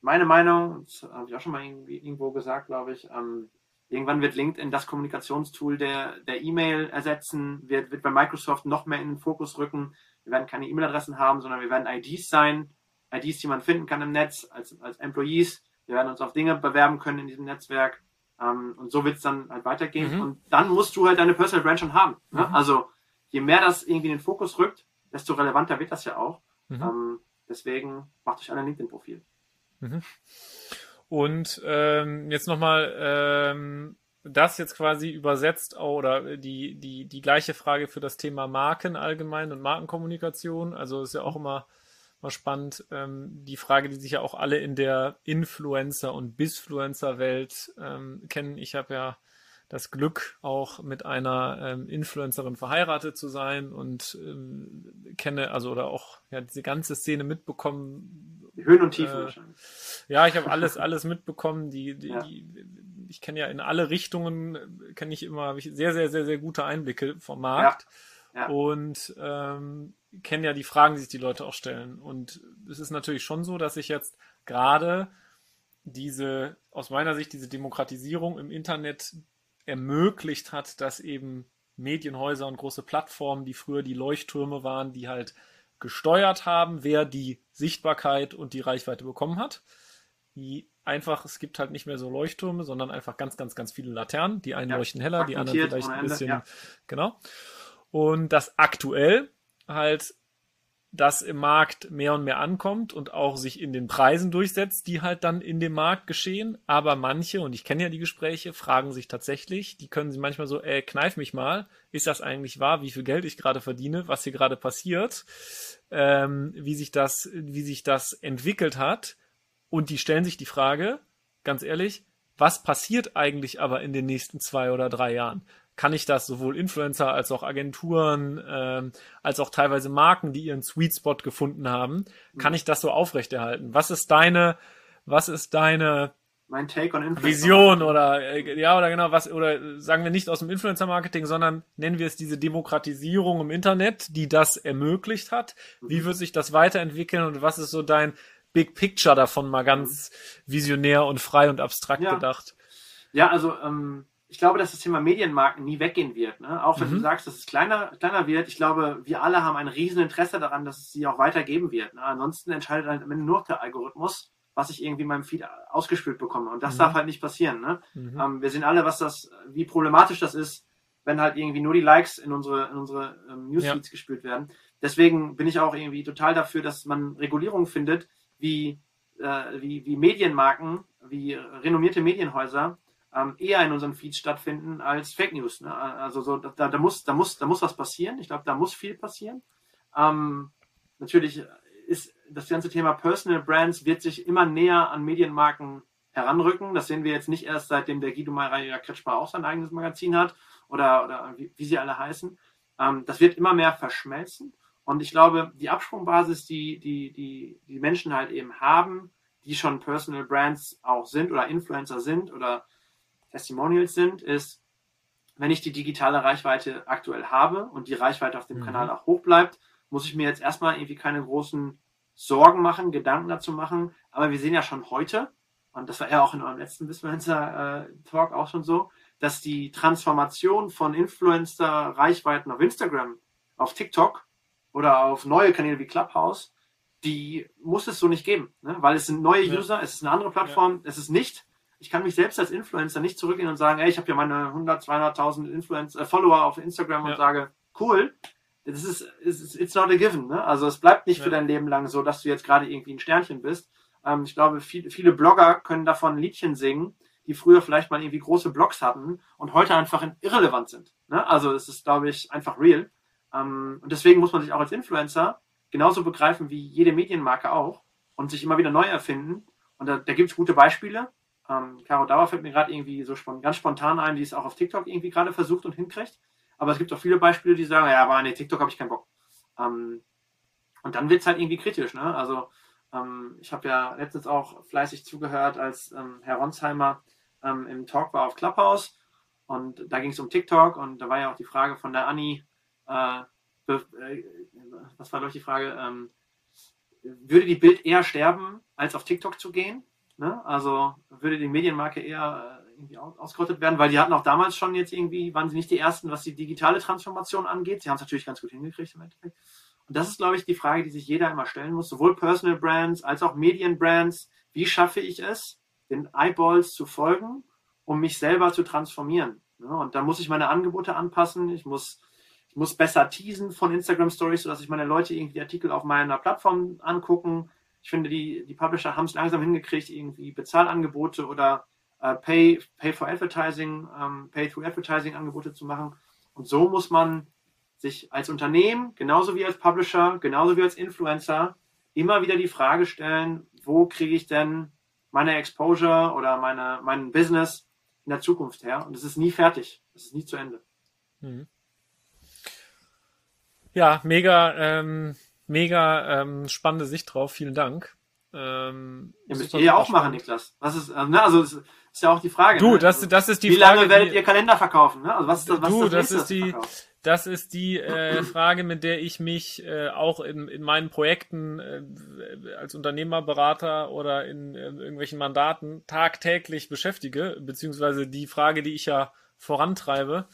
meine Meinung, das habe ich auch schon mal irgendwo gesagt, glaube ich, ähm, irgendwann wird LinkedIn das Kommunikationstool der, der E-Mail ersetzen, wird, wird bei Microsoft noch mehr in den Fokus rücken. Wir werden keine E-Mail-Adressen haben, sondern wir werden IDs sein, IDs, die man finden kann im Netz als, als Employees. Wir werden uns auf Dinge bewerben können in diesem Netzwerk. Ähm, und so wird es dann halt weitergehen. Mhm. Und dann musst du halt deine Personal Brand schon haben. Ne? Mhm. Also je mehr das irgendwie in den Fokus rückt, desto relevanter wird das ja auch. Mhm. Ähm, deswegen macht euch alle ein LinkedIn-Profil. Und ähm, jetzt nochmal, ähm, das jetzt quasi übersetzt oder die, die, die gleiche Frage für das Thema Marken allgemein und Markenkommunikation. Also ist ja auch immer mal spannend. Ähm, die Frage, die sich ja auch alle in der Influencer- und Bisfluencer-Welt ähm, kennen. Ich habe ja das Glück, auch mit einer ähm, Influencerin verheiratet zu sein und ähm, kenne, also oder auch ja, diese ganze Szene mitbekommen. Höhen und Tiefen äh, wahrscheinlich. Ja, ich habe alles, alles mitbekommen. Die, die, ja. die, ich kenne ja in alle Richtungen, kenne ich immer, habe ich sehr, sehr, sehr, sehr gute Einblicke vom Markt. Ja. Ja. Und ähm, kenne ja die Fragen, die sich die Leute auch stellen. Und es ist natürlich schon so, dass ich jetzt gerade diese, aus meiner Sicht, diese Demokratisierung im Internet ermöglicht hat, dass eben Medienhäuser und große Plattformen, die früher die Leuchttürme waren, die halt gesteuert haben, wer die Sichtbarkeit und die Reichweite bekommen hat. Die einfach, es gibt halt nicht mehr so Leuchttürme, sondern einfach ganz, ganz, ganz viele Laternen. Die einen ja, leuchten heller, die anderen vielleicht ein bisschen, ja. genau. Und das aktuell halt das im Markt mehr und mehr ankommt und auch sich in den Preisen durchsetzt, die halt dann in dem Markt geschehen. Aber manche, und ich kenne ja die Gespräche, fragen sich tatsächlich, die können sie manchmal so, ey, kneif mich mal, ist das eigentlich wahr, wie viel Geld ich gerade verdiene, was hier gerade passiert, ähm, wie sich das, wie sich das entwickelt hat. Und die stellen sich die Frage, ganz ehrlich, was passiert eigentlich aber in den nächsten zwei oder drei Jahren? Kann ich das sowohl Influencer als auch Agenturen, ähm, als auch teilweise Marken, die ihren Sweet Spot gefunden haben, kann mhm. ich das so aufrechterhalten? Was ist deine, was ist deine mein Take on Influencer Vision oder äh, ja oder genau was oder sagen wir nicht aus dem Influencer Marketing, sondern nennen wir es diese Demokratisierung im Internet, die das ermöglicht hat. Wie mhm. wird sich das weiterentwickeln und was ist so dein Big Picture davon mal ganz mhm. visionär und frei und abstrakt ja. gedacht? Ja, also ähm, ich glaube, dass das Thema Medienmarken nie weggehen wird. Ne? Auch wenn mhm. du sagst, dass es kleiner, kleiner wird. Ich glaube, wir alle haben ein riesen Interesse daran, dass es sie auch weitergeben wird. Ne? Ansonsten entscheidet halt am Ende nur der Algorithmus, was ich irgendwie in meinem Feed ausgespielt bekomme. Und das mhm. darf halt nicht passieren. Ne? Mhm. Ähm, wir sehen alle, was das, wie problematisch das ist, wenn halt irgendwie nur die Likes in unsere, in unsere ähm, Newsfeeds ja. gespielt werden. Deswegen bin ich auch irgendwie total dafür, dass man Regulierungen findet, wie, äh, wie, wie Medienmarken, wie renommierte Medienhäuser ähm, eher in unseren Feeds stattfinden als Fake News. Ne? Also so, da, da, muss, da, muss, da muss was passieren. Ich glaube, da muss viel passieren. Ähm, natürlich ist das ganze Thema Personal Brands wird sich immer näher an Medienmarken heranrücken. Das sehen wir jetzt nicht erst seitdem der Guido Maria Kretschmer auch sein eigenes Magazin hat oder, oder wie, wie sie alle heißen. Ähm, das wird immer mehr verschmelzen. Und ich glaube, die Absprungbasis, die, die, die, die Menschen halt eben haben, die schon Personal Brands auch sind oder Influencer sind oder Testimonials sind, ist, wenn ich die digitale Reichweite aktuell habe und die Reichweite auf dem mhm. Kanal auch hoch bleibt, muss ich mir jetzt erstmal irgendwie keine großen Sorgen machen, Gedanken dazu machen. Aber wir sehen ja schon heute, und das war ja auch in eurem letzten Influencer-Talk äh, auch schon so, dass die Transformation von Influencer-Reichweiten auf Instagram, auf TikTok oder auf neue Kanäle wie Clubhouse, die muss es so nicht geben, ne? weil es sind neue ja. User, es ist eine andere Plattform, ja. es ist nicht ich kann mich selbst als Influencer nicht zurückgehen und sagen, ey, ich habe hier meine 100, 200.000 Influencer, äh, Follower auf Instagram ja. und sage, cool, das ist, it's, it's not a given. Ne? Also es bleibt nicht ja. für dein Leben lang so, dass du jetzt gerade irgendwie ein Sternchen bist. Ähm, ich glaube, viel, viele Blogger können davon Liedchen singen, die früher vielleicht mal irgendwie große Blogs hatten und heute einfach irrelevant sind. Ne? Also es ist, glaube ich, einfach real. Ähm, und deswegen muss man sich auch als Influencer genauso begreifen wie jede Medienmarke auch und sich immer wieder neu erfinden. Und da, da gibt es gute Beispiele. Ähm, Caro Dauer fällt mir gerade irgendwie so spon ganz spontan ein, die es auch auf TikTok irgendwie gerade versucht und hinkriegt. Aber es gibt auch viele Beispiele, die sagen, ja, aber nee, TikTok habe ich keinen Bock. Ähm, und dann wird es halt irgendwie kritisch. Ne? Also ähm, ich habe ja letztens auch fleißig zugehört, als ähm, Herr Ronsheimer ähm, im Talk war auf Clubhouse. Und da ging es um TikTok und da war ja auch die Frage von der Anni, äh, äh, was war doch die Frage, ähm, würde die Bild eher sterben, als auf TikTok zu gehen? Ne? Also würde die Medienmarke eher äh, irgendwie ausgerottet werden, weil die hatten auch damals schon jetzt irgendwie, waren sie nicht die ersten, was die digitale Transformation angeht. Sie haben es natürlich ganz gut hingekriegt im Endeffekt. Und das ist, glaube ich, die Frage, die sich jeder immer stellen muss, sowohl Personal Brands als auch Medienbrands. Wie schaffe ich es, den Eyeballs zu folgen, um mich selber zu transformieren? Ne? Und da muss ich meine Angebote anpassen. Ich muss, ich muss besser teasen von Instagram Stories, sodass ich meine Leute irgendwie Artikel auf meiner Plattform angucken ich finde, die, die Publisher haben es langsam hingekriegt, irgendwie Bezahlangebote oder äh, Pay, Pay for Advertising, ähm, Pay through Advertising Angebote zu machen. Und so muss man sich als Unternehmen, genauso wie als Publisher, genauso wie als Influencer, immer wieder die Frage stellen, wo kriege ich denn meine Exposure oder meine, mein Business in der Zukunft her? Und es ist nie fertig. Es ist nie zu Ende. Mhm. Ja, mega, ähm, mega ähm, spannende Sicht drauf. Vielen Dank. Ähm, ja, müsst ihr ja auch machen, Niklas. Was ist, äh, ne, also, ist ja auch die Frage. Du, ne? das, also, das ist die Wie Frage. Wie lange werdet ihr Kalender verkaufen? Ne? Also was ist das, was du, ist das, das ist die? Das ist die äh, Frage, mit der ich mich äh, auch in, in meinen Projekten äh, als Unternehmerberater oder in, in irgendwelchen Mandaten tagtäglich beschäftige, beziehungsweise die Frage, die ich ja vorantreibe,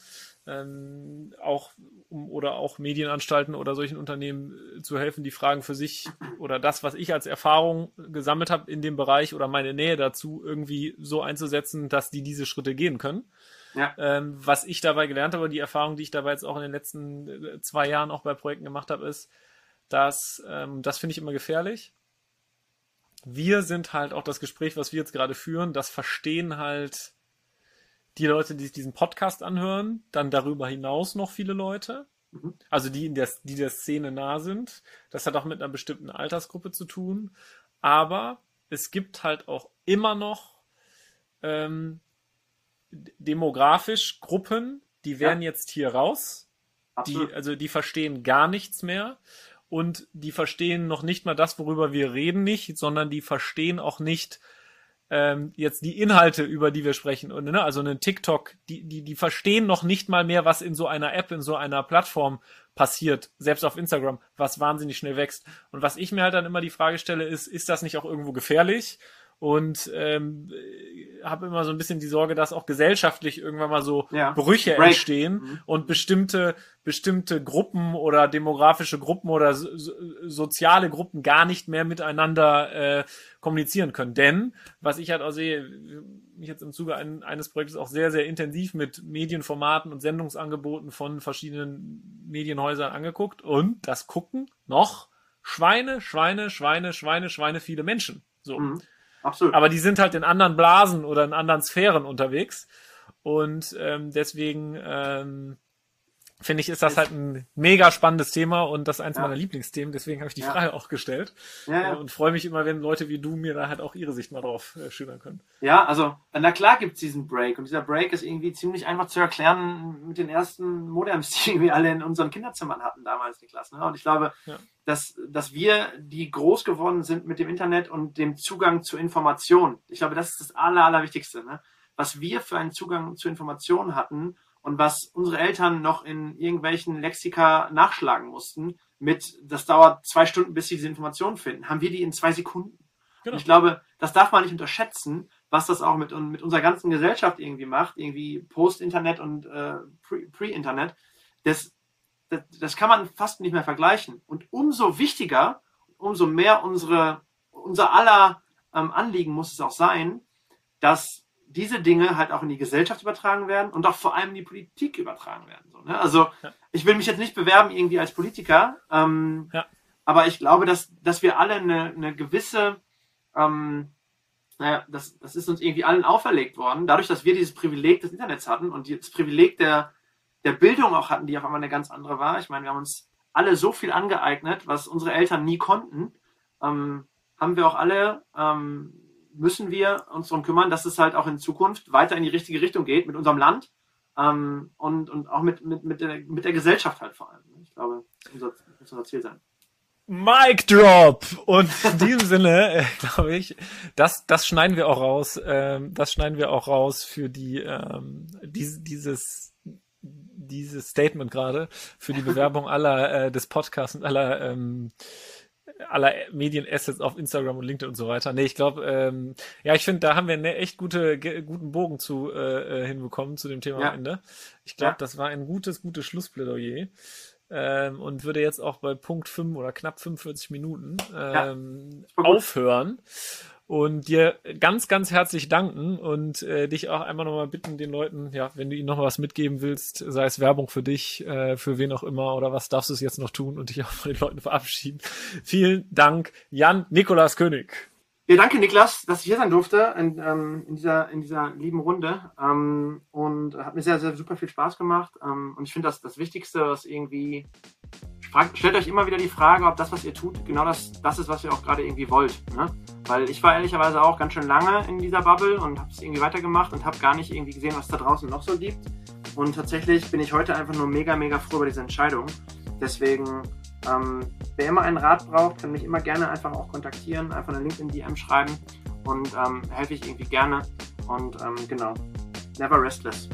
ähm, auch um, oder auch Medienanstalten oder solchen Unternehmen äh, zu helfen, die Fragen für sich oder das, was ich als Erfahrung gesammelt habe in dem Bereich oder meine Nähe dazu irgendwie so einzusetzen, dass die diese Schritte gehen können. Ja. Ähm, was ich dabei gelernt habe, die Erfahrung, die ich dabei jetzt auch in den letzten äh, zwei Jahren auch bei Projekten gemacht habe, ist, dass ähm, das finde ich immer gefährlich. Wir sind halt auch das Gespräch, was wir jetzt gerade führen, das verstehen halt die Leute, die sich diesen Podcast anhören, dann darüber hinaus noch viele Leute. Mhm. Also die in der, die der Szene nah sind. Das hat auch mit einer bestimmten Altersgruppe zu tun. Aber es gibt halt auch immer noch ähm, demografisch Gruppen, die werden ja. jetzt hier raus. Die, also die verstehen gar nichts mehr und die verstehen noch nicht mal das, worüber wir reden, nicht, sondern die verstehen auch nicht ähm, jetzt die Inhalte, über die wir sprechen. Und, ne, also einen TikTok, die, die, die verstehen noch nicht mal mehr, was in so einer App, in so einer Plattform passiert, selbst auf Instagram, was wahnsinnig schnell wächst. Und was ich mir halt dann immer die Frage stelle, ist, ist das nicht auch irgendwo gefährlich? Und ähm, habe immer so ein bisschen die Sorge, dass auch gesellschaftlich irgendwann mal so ja. Brüche Break. entstehen mhm. und bestimmte bestimmte Gruppen oder demografische Gruppen oder so, soziale Gruppen gar nicht mehr miteinander äh, kommunizieren können. Denn was ich halt auch sehe, mich jetzt im Zuge ein, eines Projektes auch sehr sehr intensiv mit Medienformaten und Sendungsangeboten von verschiedenen Medienhäusern angeguckt und das gucken noch Schweine, Schweine, Schweine, Schweine, Schweine, viele Menschen. So. Mhm. Absolut. Aber die sind halt in anderen Blasen oder in anderen Sphären unterwegs. Und ähm, deswegen ähm, finde ich, ist das halt ein mega spannendes Thema und das ist eins ja. meiner Lieblingsthemen. Deswegen habe ich die ja. Frage auch gestellt. Ja. Und freue mich immer, wenn Leute wie du mir da halt auch ihre Sicht mal drauf äh, schildern können. Ja, also, na klar gibt es diesen Break. Und dieser Break ist irgendwie ziemlich einfach zu erklären mit den ersten Modems, die wir alle in unseren Kinderzimmern hatten damals, Niklas. Ne? Und ich glaube, dass, dass wir, die groß geworden sind mit dem Internet und dem Zugang zu Informationen, ich glaube, das ist das Aller, Allerwichtigste. Ne? Was wir für einen Zugang zu Informationen hatten und was unsere Eltern noch in irgendwelchen Lexika nachschlagen mussten, mit, das dauert zwei Stunden, bis sie diese Informationen finden, haben wir die in zwei Sekunden. Genau. Und ich glaube, das darf man nicht unterschätzen, was das auch mit, mit unserer ganzen Gesellschaft irgendwie macht, irgendwie Post-Internet und äh, Pre-Internet. Das, das, das kann man fast nicht mehr vergleichen. Und umso wichtiger, umso mehr unsere, unser aller ähm, Anliegen muss es auch sein, dass diese Dinge halt auch in die Gesellschaft übertragen werden und auch vor allem in die Politik übertragen werden. So, ne? Also ja. ich will mich jetzt nicht bewerben irgendwie als Politiker, ähm, ja. aber ich glaube, dass, dass wir alle eine, eine gewisse, ähm, naja, das, das ist uns irgendwie allen auferlegt worden, dadurch, dass wir dieses Privileg des Internets hatten und das Privileg der, der Bildung auch hatten, die auf einmal eine ganz andere war. Ich meine, wir haben uns alle so viel angeeignet, was unsere Eltern nie konnten, ähm, haben wir auch alle ähm, müssen wir uns darum kümmern, dass es halt auch in Zukunft weiter in die richtige Richtung geht mit unserem Land ähm, und, und auch mit, mit, mit, der, mit der Gesellschaft halt vor allem. Ich glaube, das muss unser Ziel sein. Mic Drop! Und in diesem Sinne, äh, glaube ich, das, das schneiden wir auch raus. Ähm, das schneiden wir auch raus für die, ähm, diese, dieses, dieses Statement gerade, für die Bewerbung aller äh, des Podcasts und aller ähm, aller Medienassets auf Instagram und LinkedIn und so weiter. Nee, ich glaube, ähm, ja, ich finde, da haben wir einen echt gute, guten Bogen zu äh, hinbekommen zu dem Thema ja. am Ende. Ich glaube, ja. das war ein gutes, gutes Schlussplädoyer. Ähm, und würde jetzt auch bei Punkt 5 oder knapp 45 Minuten ähm, ja. aufhören und dir ganz, ganz herzlich danken und äh, dich auch einmal nochmal bitten, den Leuten, ja, wenn du ihnen noch was mitgeben willst, sei es Werbung für dich, äh, für wen auch immer oder was darfst du es jetzt noch tun und dich auch von den Leuten verabschieden. Vielen Dank, Jan Nikolas König. Ja, danke Niklas, dass ich hier sein durfte in, ähm, in, dieser, in dieser lieben Runde. Ähm, und hat mir sehr, sehr super viel Spaß gemacht. Ähm, und ich finde, das, das Wichtigste, was irgendwie. Fragt, stellt euch immer wieder die Frage, ob das, was ihr tut, genau das, das ist, was ihr auch gerade irgendwie wollt. Ne? Weil ich war ehrlicherweise auch ganz schön lange in dieser Bubble und habe es irgendwie weitergemacht und habe gar nicht irgendwie gesehen, was da draußen noch so gibt. Und tatsächlich bin ich heute einfach nur mega, mega froh über diese Entscheidung. Deswegen ähm, wer immer einen Rat braucht, kann mich immer gerne einfach auch kontaktieren, einfach eine LinkedIn-DM schreiben und ähm, helfe ich irgendwie gerne. Und ähm, genau, never restless.